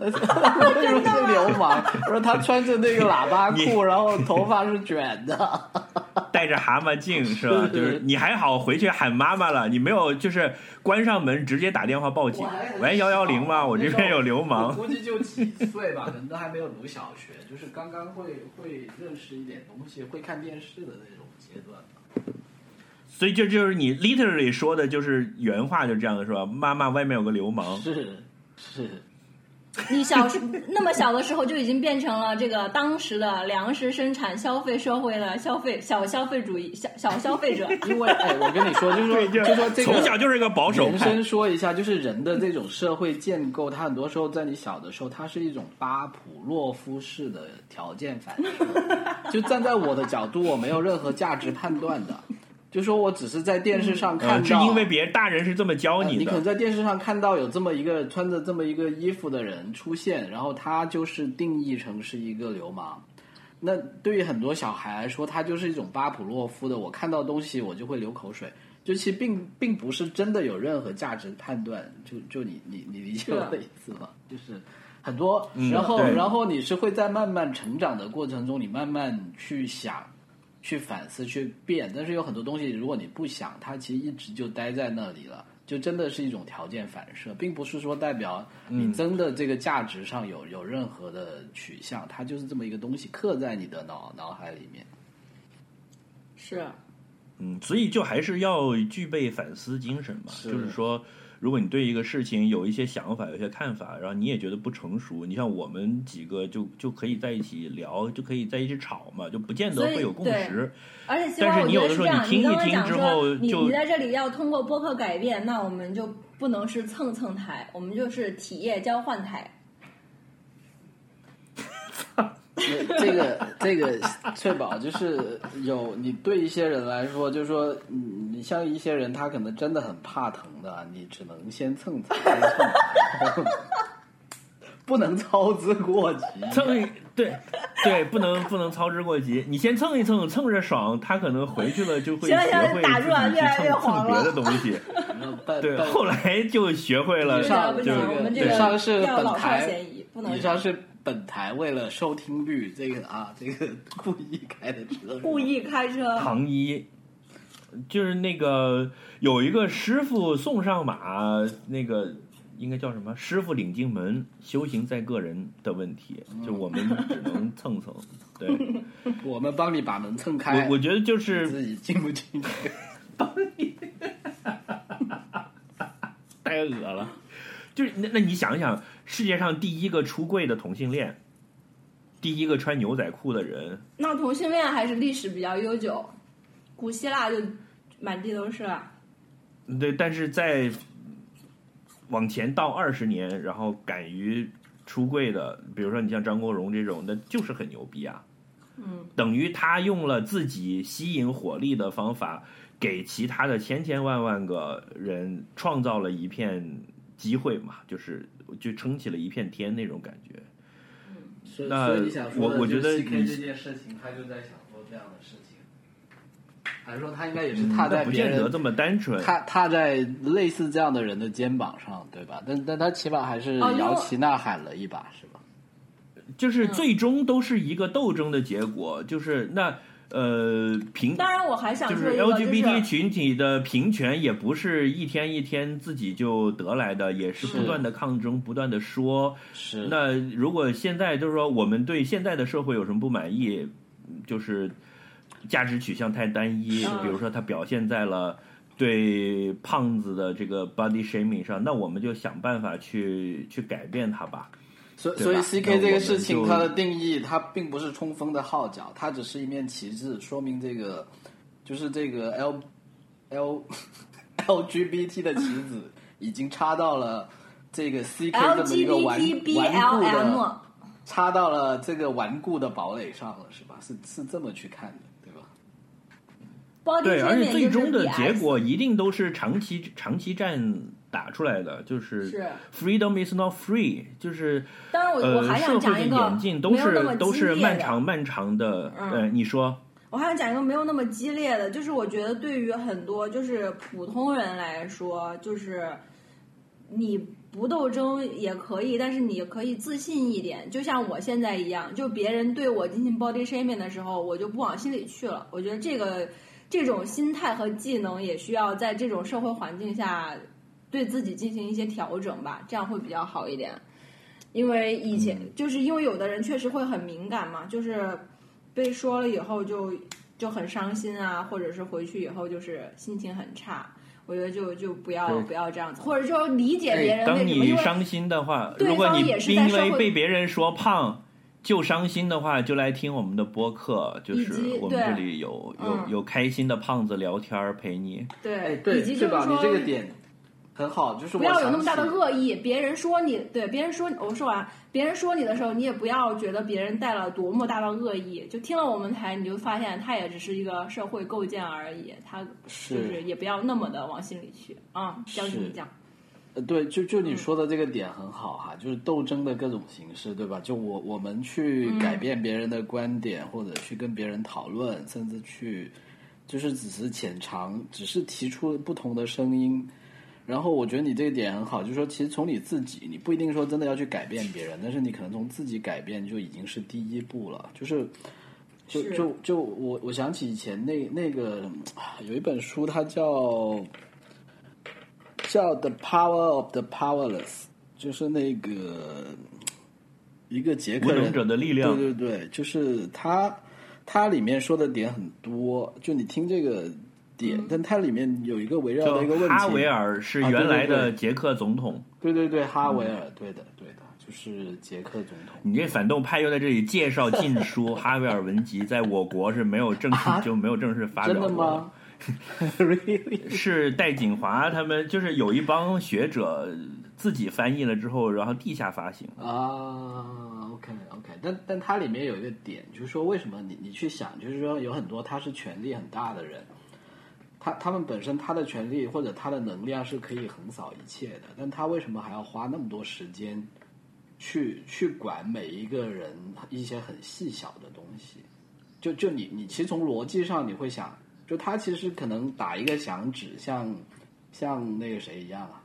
我说是流氓，我说他穿着那个喇叭裤，然后头发是卷的。戴着蛤蟆镜是吧？就是你还好回去喊妈妈了，你没有就是关上门直接打电话报警，喂幺幺零吗？我这边有流我氓。估计就几岁吧，可能都还没有读小学，就是刚刚会会认识一点东西，会看电视的那种阶段吧。所以这就是你 literally 说的，就是原话就这样的是吧？妈妈，外面有个流氓。是是，你小时那么小的时候就已经变成了这个当时的粮食生产消费社会的消费小消费主义小小消费者。因为哎，我跟你说，就是说，就就说这个从小就是一个保守派延伸。说一下，就是人的这种社会建构，它很多时候在你小的时候，它是一种巴甫洛夫式的条件反射。就站在我的角度，我没有任何价值判断的，就说我只是在电视上看呃，到，是因为别人大人是这么教你呃你可能。在电视上看到有这么一个穿着这么一个衣服的人出现，然后他就是定义成是一个流氓。那对于很多小孩来说，他就是一种巴甫洛夫的，我看到东西我就会流口水，就其实并并不是真的有任何价值判断，就就你你你理解我的意思吗？就是很多，嗯然后对然后你是会在慢慢成长的过程中，你慢慢去想。去反思、去变，但是有很多东西，如果你不想，它其实一直就待在那里了，就真的是一种条件反射，并不是说代表你真的这个价值上有有任何的取向，它就是这么一个东西刻在你的脑脑海里面。是，嗯，所以就还是要具备反思精神嘛。是就是说，如果你对一个事情有一些想法、有一些看法，然后你也觉得不成熟，你像我们几个就就可以在一起聊，就可以在一起吵嘛，就不见得会有共对识。而且希但是你有的时候你听一听之后就你在这里要通过播客改变，那我们就不能是蹭蹭台，我们就是体验交换台。那这个这个翠宝就是有你对一些人来说，就是说，你，你像一些人，他可能真的很怕疼的，你只能先蹭蹭，先蹭不能操之过急。蹭一对对，不能不能操之过急。你先蹭一蹭，蹭着爽，他可能回去了就会学会打住了自己越来越去蹭蹭别的东西。后来就学会了以上就不行，我们这以上是老少本台能以上是本台为了收听率，这个啊，这个故意开的车，故意开车。唐一，就是那个有一个师傅送上马，那个应该叫什么？师傅领进门，修行在个人的问题，就我们只能蹭蹭。对，我们帮你把门蹭开，我我觉得就是自己进不进去？帮 你太恶了。就是那那你想想，世界上第一个出柜的同性恋，第一个穿牛仔裤的人，那同性恋还是历史比较悠久，古希腊就满地都是了。对，但是在往前倒二十年，然后敢于出柜的，比如说你像张国荣这种，那就是很牛逼啊。嗯，等于他用了自己吸引火力的方法，给其他的千千万万个人创造了一片机会嘛，就是就撑起了一片天那种感觉。所以那所以你想说我我觉得你这件事情，他就在想做这样的事情，还是说他应该也是踏在别人见得这么单纯。踏踏在类似这样的人的肩膀上，对吧？但但他起码还是摇旗呐喊了一把，是吧？就是最终都是一个斗争的结果，就是那呃平当然，我还想就是说就 LGBT 群体的平权也不是一天一天自己就得来的，也是不断的抗争，不断的说。是那如果现在就是说我们对现在的社会有什么不满意，就是价值取向太单一，嗯比如说它表现在了。对胖子的这个 body shaming 上，那我们就想办法去去改变它吧。所以所以我们这个事情，它的定义，它并不是冲锋的号角，它只是一面旗帜，说明这个就是这个 L L LGBT 的旗子已经插到了这个 CK 这么一个顽顽固的，插到了这个顽固的堡垒上了，是吧？是是这么去看的，对吧？对，而且最终的结果一定都是长期长期战打出来的，就是是 freedom is not free，就是当然我，我呃还想讲一个演进都是都是漫长漫长的。嗯呃，你说我还想讲一个没有那么激烈的，就是我觉得对于很多就是普通人来说，就是你不斗争也可以，但是你可以自信一点，就像我现在一样，就别人对我进行 body shaming 的时候，我就不往心里去了。我觉得这个这种心态和技能也需要在这种社会环境下对自己进行一些调整吧，这样会比较好一点。因为以前、就是因为有的人确实会很敏感嘛，就是被说了以后就就很伤心啊，或者是回去以后就是心情很差。我觉得就就不要不要这样子，或者说理解别人当你伤心的话，如果你因为被别人说胖就伤心的话，就来听我们的播客，就是我们这里有有嗯有开心的胖子聊天儿陪你。对，哎，对，以及是吧？就是说你这个点很好，就是不要有那么大的恶意。别人说你，对别人说，我说完，别人说你的时候，你也不要觉得别人带了多么大的恶意。就听了我们台，你就发现他也只是一个社会构建而已，他就是也不要那么的往心里去啊。交给是你讲，呃，对，就就嗯你说的这个点很好哈，就是斗争的各种形式，对吧？就我我们去嗯改变别人的观点，或者去跟别人讨论，甚至去就是只是浅尝，只是提出不同的声音。然后我觉得你这个点很好，就是说，其实从你自己，你不一定说真的要去改变别人，但是你可能从自己改变就已经是第一步了。就是，就就就我我想起以前那那个啊有一本书，它叫叫《The Power of the Powerless》，就是那个一个杰克人无能者的力量。对对对，就是他他里面说的点很多，就你听这个点，但它里面有一个围绕的一个问题，哈维尔是原来的捷克总统，对对对，哈维尔，对的对的，就是捷克总统。你这反动派又在这里介绍禁书，哈维尔文集在我国是没有正式、就没有正式发表真的吗？Really？是戴锦华他们就是有一帮学者自己翻译了之后，然后地下发行。啊，OK OK，但但它里面有一个点，就是说为什么你你去想，就是说有很多他是权力很大的人，他他们本身他的权利或者他的能量是可以横扫一切的，但他为什么还要花那么多时间去去管每一个人一些很细小的东西。就就你你其实从逻辑上你会想，就他其实可能打一个响指，像像那个谁一样啊，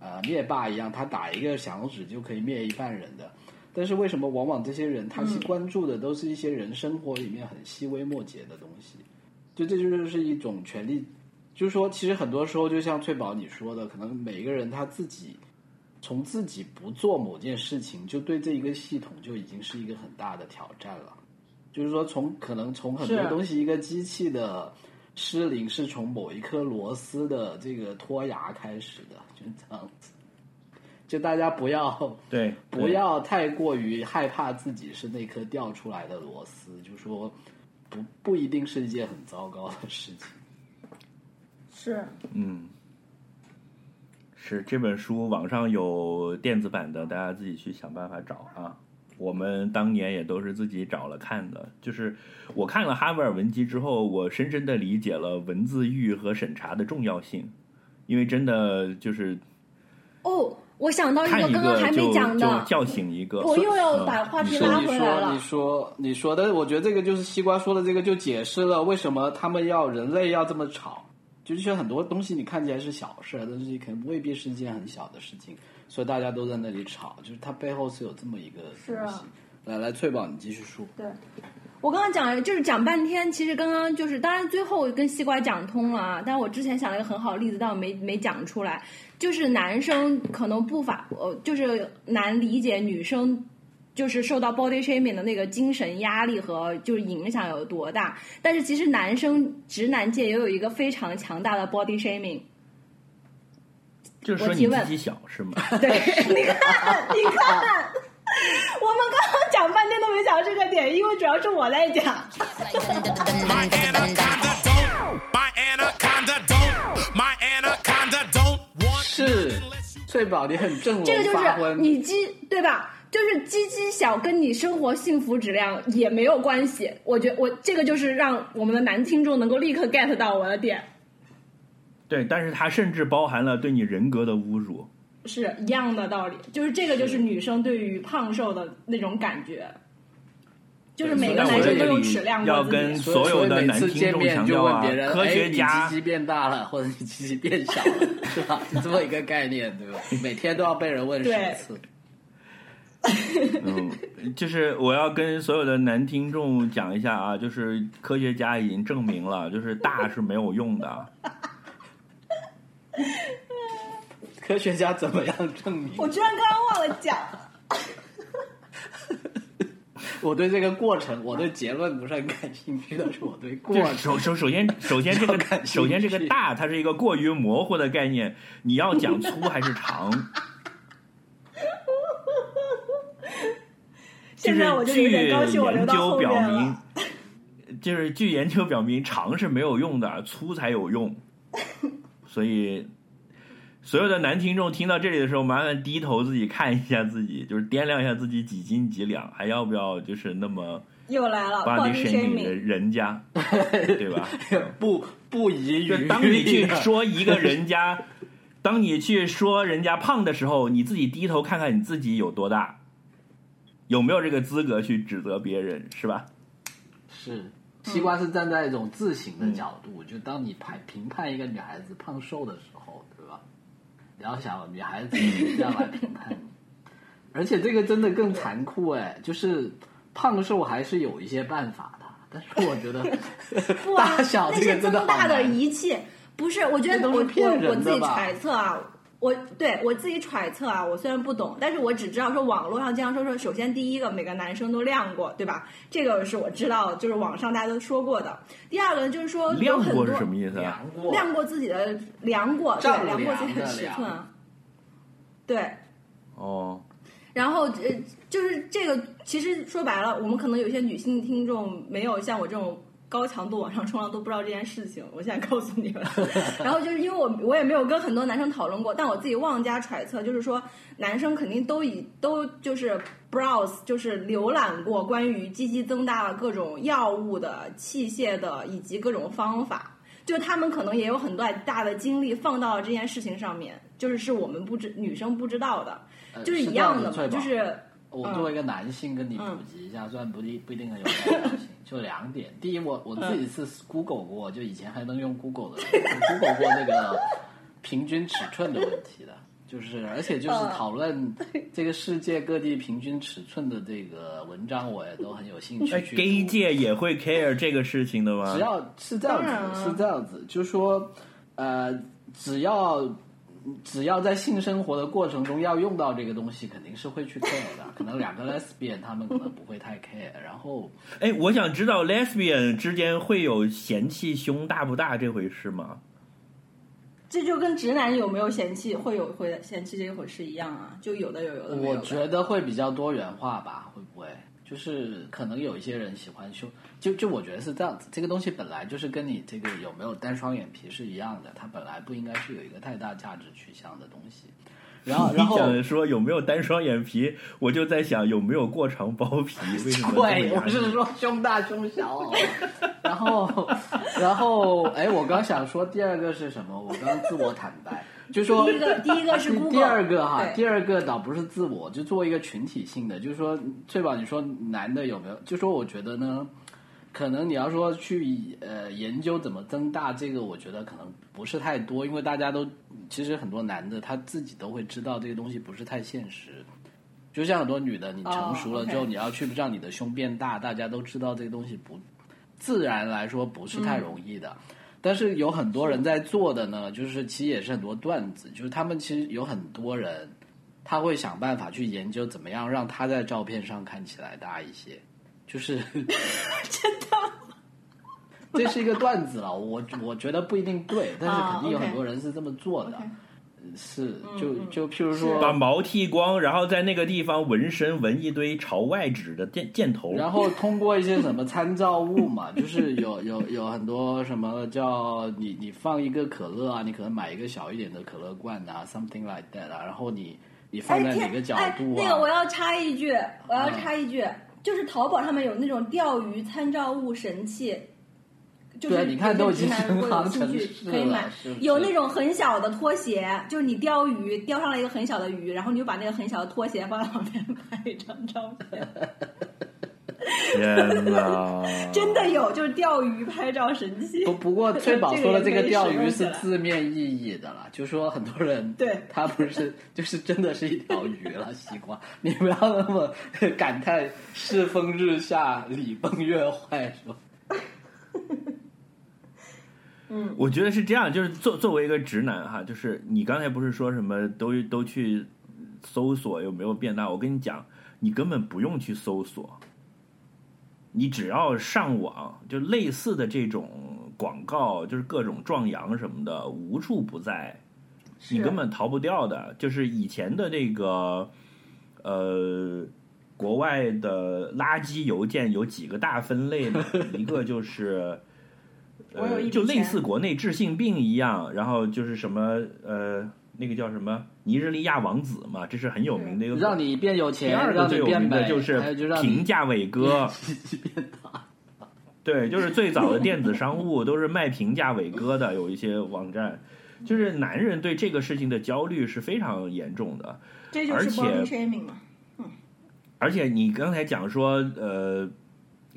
呃灭霸一样，他打一个响指就可以灭一半人的。但是为什么往往这些人他去关注的都是一些人生活里面很细微末节的东西？就这就是一种权利，就是说，其实很多时候就像翠宝你说的，可能每一个人他自己从自己不做某件事情，就对这一个系统就已经是一个很大的挑战了。就是说从，可能从很多东西，一个机器的失灵是从某一颗螺丝的这个脱牙开始的，就是这样子。就大家不要对，不要太过于害怕自己是那颗掉出来的螺丝，就说不不一定是一件很糟糕的事情。是嗯，是这本书网上有电子版的，大家自己去想办法找啊。我们当年也都是自己找了看的，就是我看了哈维尔文集之后，我深深的理解了文字狱和审查的重要性，因为真的就是哦，我想到一个刚刚还没讲的，就叫醒一个。我又要嗯把话题你说你拉回来说你。说你说的，我觉得这个就是西瓜说的这个，就解释了为什么他们要人类要这么吵。就是很多东西你看起来是小事，但是可能未必是一件很小的事情，所以大家都在那里吵。就是它背后是有这么一个是啊东西。来来，翠宝，你继续说。对，我刚刚讲就是讲半天，其实刚刚就是，当然最后跟西瓜讲通了啊，但是我之前想了一个很好的例子，但我没没讲出来，就是男生可能不法，呃，就是难理解女生。就是受到 body shaming 的那个精神压力和就是影响有多大，但是其实男生直男界也有一个非常强大的 body shaming。就是说你自己小是吗？对，你看，你看，我们刚刚讲半天都没讲到这个点，因为主要是我在讲。是翠宝，你很正这个就是。你鸡对吧？就是鸡鸡小跟你生活幸福质量也没有关系。我觉我这个就是让我们的男听众能够立刻 get 到我的点，对，但是它甚至包含了对你人格的侮辱。是一样的道理。就是这个就是女生对于胖瘦的那种感觉，就是每个男生都有里尺量过自要跟。所有的每次听众见面就强调啊问别人，，科学家哎、你鸡鸡变大了，或者你鸡鸡变小了，是吧？是这么一个概念，对吧？每天都要被人问十次。嗯，就是我要跟所有的男听众讲一下啊，就是科学家已经证明了，就是大是没有用的。科学家怎么样证明？我居然刚刚忘了讲，我对这个过程，我对结论不是很感兴趣，但是我对过程首首首先首先这个首先这个大它是一个过于模糊的概念，你要讲粗还是长？现在我就有据点高兴，我留研到后究表明面了。就是据研究表明，长是没有用的，粗才有用。所以，所有的男听众听到这里的时候，麻烦低头自己看一下自己，就是掂量一下自己几斤几两，还要不要就是那么又来了 body，body shaming 的人家，对吧？不不遗余就当你去说一个人家，当你去说人家胖的时候，你自己低头看看你自己有多大，有没有这个资格去指责别人，是吧？是西瓜是站在一种自省的角度，就当你判评判一个女孩子胖瘦的时候，要想女孩子这样来评判你，而且这个真的更残酷哎，就是胖瘦还是有一些办法的，但是我觉得 不啊大小那些这个真的好增大的仪器，不是，我觉得我我我自己吧？揣测啊，我对我自己揣测啊，我虽然不懂，但是我只知道说网络上经常说说，首先第一个每个男生都亮过，对吧？这个是我知道，就是网上大家都说过的。第二个就是说有亮很多过是什么意思啊？量过量过自己的量过，对，量过自己的尺寸对。哦，然后呃，就是这个，其实说白了，我们可能有些女性听众没有像我这种高强度往上冲浪，都不知道这件事情。我现在告诉你了。然后就是因为我我也没有跟很多男生讨论过，但我自己妄加揣测，就是说男生肯定都以都就是 browse，就是浏览过关于鸡鸡增大的各种药物的、器械的以及各种方法。就他们可能也有很多大的精力放到了这件事情上面，就是是我们不知女生不知道的，呃就是一样样的嘛，就是我作为一个男性跟你普及一下，虽然不一不一定很有代表性，就两点。第一，我我自己是 Google 过，就以前还能用 Google 的，Google 过那个平均尺寸的问题的，就是而且就是讨论这个世界各地平均尺寸的这个文章，我也都很有兴趣，gay 界也会 care 这个事情的吗只？要是这样子，是这样子，就是说，呃，只要只要在性生活的过程中要用到这个东西，肯定是会去 care 的。可能两个 lesbian 他们可能不会太 care，然后哎，我想知道 lesbian 之间会有嫌弃胸大不大这回事吗？这就跟直男有没有嫌弃会有会嫌弃这回事一样啊，就有的有，有的没有的。我觉得会比较多元化吧，会不会？就是可能有一些人喜欢胸，就就我觉得是这样子，这个东西本来就是跟你这个有没有单双眼皮是一样的，它本来不应该是有一个太大价值取向的东西。然后，你然后想说有没有单双眼皮，我就在想有没有过长包皮？为什么对，我是说胸大胸小。然后，然后，哎，我刚想说第二个是什么？我刚自我坦白，就说第一个第一个是第 Google，第二个哈，第二个倒不是自我，就作为一个群体性的，就是说，翠宝，你说男的有没有？就说我觉得呢，可能你要说去呃研究怎么增大这个，我觉得可能不是太多，因为大家都其实很多男的他自己都会知道这个东西不是太现实。就像很多女的，你成熟了之后，你要去让你的胸变大，大家都知道这个东西不自然来说不是太容易的。但是有很多人在做的呢，就是其实也是很多段子，就是他们其实有很多人，他会想办法去研究怎么样让他在照片上看起来大一些，就是 真的这是一个段子了。我我觉得不一定对，但是肯定有很多人是这么做的。是，嗯就就譬如说，把毛剃光，然后在那个地方纹身，纹一堆朝外指的箭箭头。然后通过一些什么参照物嘛，就是有有有很多什么叫你你放一个可乐啊，你可能买一个小一点的可乐罐啊，something like that 啊，然后你你放在哪个角哎，度啊？那个我要插一句，我要嗯插一句，就是淘宝上面有那种钓鱼参照物神器。就是对你看都已经有些直男如果有兴趣成市可以买有那种很小的拖鞋，就是你钓鱼钓上了一个很小的鱼，然后你就把那个很小的拖鞋放在旁边拍一张照片，天哪！真的有，就是钓鱼拍照神器。不不过翠宝说的这个钓鱼是字面意义的了，就说很多人对他不是就是真的是一条鱼了，西瓜，你不要那么感叹世风日下，礼崩乐坏，是吧？我觉得是这样，就是作作为一个直男哈，就是你刚才不是说什么都都去搜索有没有变大？我跟你讲，你根本不用去搜索，你只要上网，就类似的这种广告，就是各种壮阳什么的，无处不在，你根本逃不掉的。就是以前的这个呃。国外的垃圾邮件有几个大分类呢？一个就是呃，我有一笔就类似国内治性病一样，然后就是什么呃，那个叫什么尼日利亚王子嘛，这是很有名的一个。让你变有钱，第二个让你变最有名的，就是平价伟哥，变大。对，就是最早的电子商务都是卖平价伟哥的，有一些网站，就是男人对这个事情的焦虑是非常严重的。这就是而且 body shaming 嘛。而且你刚才讲说，呃，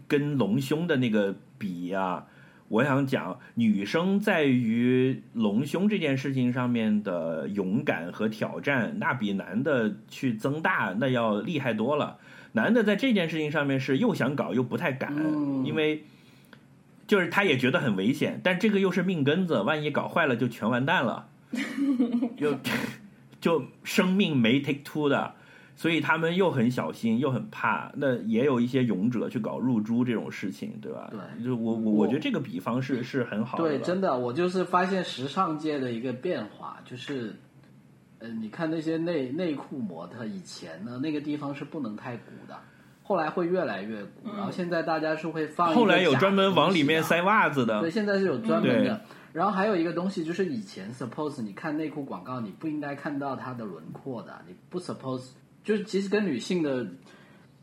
跟隆胸的那个比呀、我想讲，女生在于隆胸这件事情上面的勇敢和挑战，那比男的去增大那要厉害多了。男的在这件事情上面是又想搞又不太敢，嗯因为就是他也觉得很危险，但这个又是命根子，万一搞坏了就全完蛋了，就 就生命没 take two 的。所以他们又很小心，又很怕。那也有一些勇者去搞入珠这种事情，对吧？对就我我我觉得这个比方是是很好的。对，真的，我就是发现时尚界的一个变化，就是，呃，你看那些内内裤模特，以前呢那个地方是不能太鼓的，后来会越来越鼓，然后现在大家是会放后来有专门往里面塞袜子的对，，现在是有专门对的。然后还有一个东西，就是以前 suppose 你看内裤广告，你不应该看到它的轮廓的，你不 suppose 就是其实跟女性的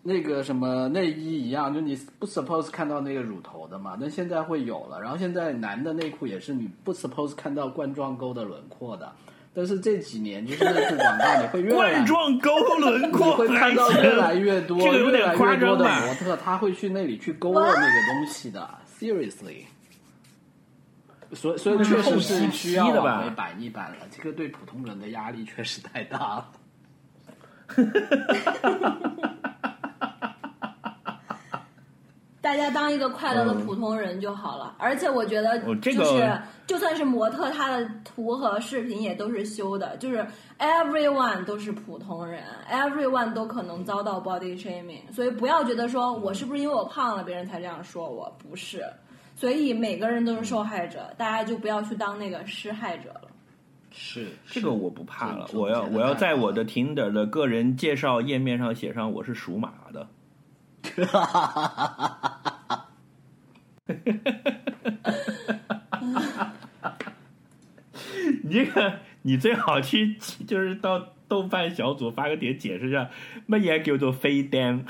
那个什么内衣一样，就你不 suppose 看到那个乳头的嘛，但现在会有了。然后现在男的内裤也是你不 suppose 看到冠状沟的轮廓的，但是这几年就是内裤广告你会越来冠状沟轮你廓，会看到越来越多、这个有越来点夸越多的张吧？模特，他会去那里去勾勒那个东西的，seriously。所以，所以确实是需要往回板一板了。这个对普通人的压力确实太大了。大家当一个快乐的普通人就好了。而且我觉得，哦这个就是就算是模特，他的图和视频也都是修的，就是 everyone 都是普通人，everyone 都可能遭到 body shaming，所以不要觉得说我是不是因为我胖了，别人才这样说我，不是。所以每个人都是受害者，大家就不要去当那个施害者了。是这个我不怕了，我要我要在我的 Tinder 的个人介绍页面上写上我是属马的。你这个，你最好去就是到豆瓣小组发个帖解释一下乜嘢叫做飞单，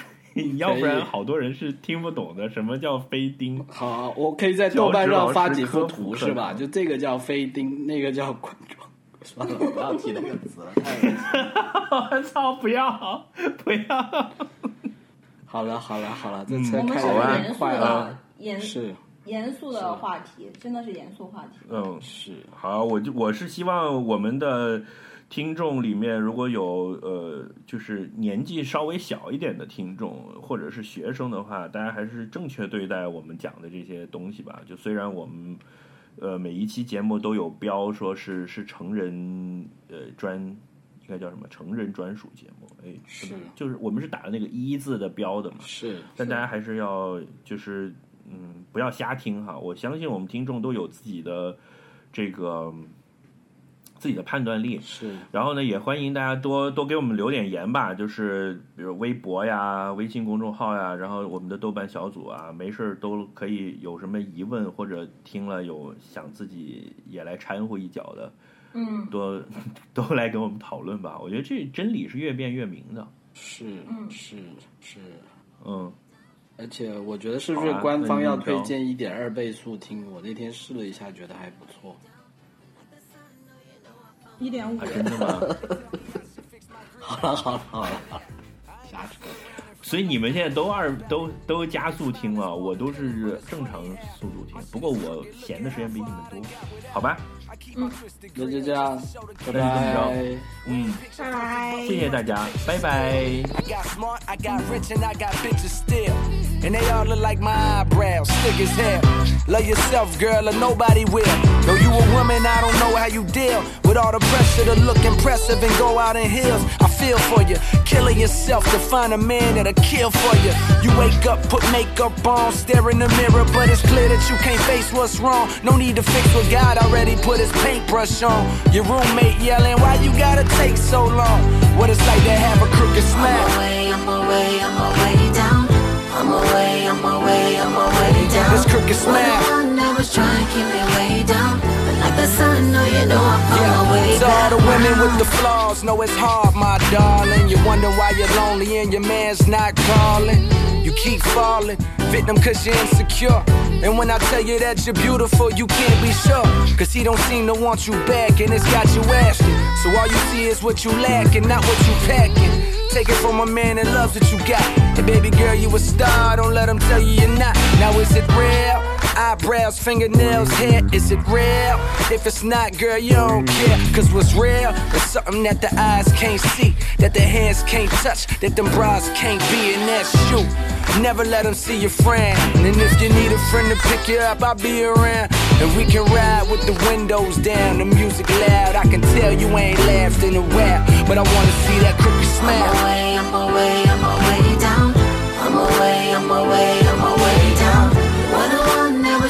要不然好多人是听不懂的。什么叫飞钉？好，我可以在豆瓣上发几幅图是吧？就这个叫飞钉，那个叫冠状。算了，不要提那个词了，太恶心 操！不要不要！好了好了好了，这嗯车我们是开的有好啊点快严肃的了。严是严肃的话题，真的是严肃话题。嗯，是，好，我就我是希望我们的听众里面，如果有呃，就是年纪稍微小一点的听众，或者是学生的话，大家还是正确对待我们讲的这些东西吧。就虽然我们呃每一期节目都有标说是是成人呃专，应该叫什么成人专属节目，哎，是就是我们是打了那个一字的标的嘛。是但大家还是要就是嗯，不要瞎听哈。我相信我们听众都有自己的这个自己的判断力。是然后呢，也欢迎大家多多给我们留点言吧，就是比如微博呀、微信公众号呀，然后我们的豆瓣小组啊，没事儿都可以有什么疑问或者听了有想自己也来掺和一脚的，嗯，多 都来跟我们讨论吧。我觉得这真理是越辩越明的。是是是，嗯，而且我觉得是不是官方要推荐一点二倍速听？我那天试了一下，觉得还不错。一点五啊，真的吗？好了好了好了，瞎扯。所以你们现在都二都都加速听了，我都是正常速度听。不过我闲的时间比你们多，好吧？那就这样，拜那就这么拜着。嗯，拜拜。谢谢大家，拜拜。 I got smart, I got rich, and I got bitches still. And they all look like my eyebrows, thick as hell. Love yourself, girl, or nobody will. Though you a woman, I don't know how you deal with all the pressure to look impressive and go out in heels. I feel for you, killing yourself to find a man that'll kill for you. You wake up, put makeup on, stare in the mirror, but it's clear that you can't face what's wrong. No need to fix what God already put his paintbrush on. Your roommate yelling, Why you gotta take so long? What it's like to have a crooked I'm away, I'm away, I'm away down. I'm away, I'm away, I'm away down. This crooked smile. Was trying to keep me the sun, no, you know I'm on my way Yeah, to all the women with the flaws, know it's hard, my darling. You wonder why you're lonely and your man's not calling. You keep falling, victim cause you're insecure. And when I tell you that you're beautiful, you can't be sure. Cause he don't seem to want you back and it's got you asking. So all you see is what you lack and not what you packing. Take it from a man that loves what you got. And baby girl, you a star, don't let him tell you you're not. Now is it real? Eyebrows, fingernails, hair, is it real? If it's not, girl, you don't care. Cause what's real is something that the eyes can't see, that the hands can't touch, that them bras can't be, and that's you. Never let them see your friend. And if you need a friend to pick you up, I'll be around. And we can ride with the windows down, the music loud. I can tell you ain't laughed in a while, but I wanna see that crooked smile. I'm away, I'm away, I'm away down. I'm away, I'm away, I'm away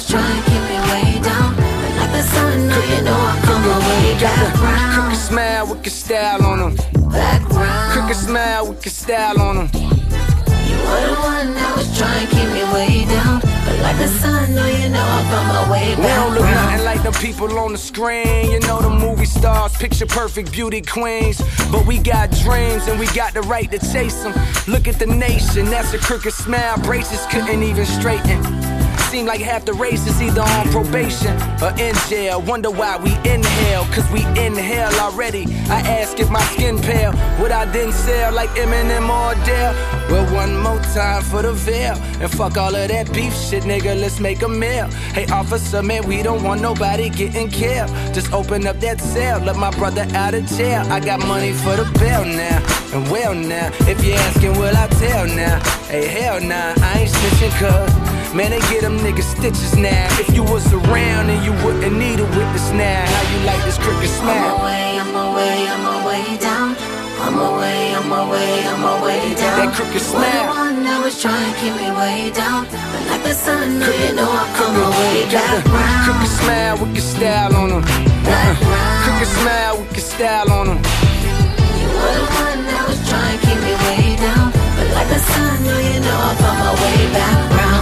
was trying to keep me way down. But like the sun, no, you know I'm on my way Got back the round. crooked smile with your style on them. Back round. Crooked smile with your style on them. You were the one that was trying to keep me way down. But like the sun, no, you know I found my way back We don't look nothing like the people on the screen. You know the movie stars, picture perfect beauty queens. But we got dreams and we got the right to chase them. Look at the nation, that's a crooked smile. Braces couldn't even straighten. Seem like half the race is either on probation or in jail. Wonder why we inhale, cause we inhale already. I ask if my skin pale, would I then sell like Eminem or Adele? Well, one more time for the veil. And fuck all of that beef shit, nigga, let's make a meal. Hey, officer, man, we don't want nobody getting killed. Just open up that cell, let my brother out of jail. I got money for the bail now. And well now, if you're asking, will I tell now? Hey, hell nah, I ain't snitching cuz. Man, they get them niggas stitches now. If you was around and you wouldn't need a witness now, how you like this crooked cricket I'm away, I'm away, I'm away down. I'm away, I'm away, I'm away down. That crooked You were the smile. one that was trying to keep me way down. But like the sun, no, you know I come away back the uh-huh. round. crooked smile with your style on them. Crooked smile with your style on them. You were the one that was trying to keep me way down. But like the sun, no, you know I found my way back round.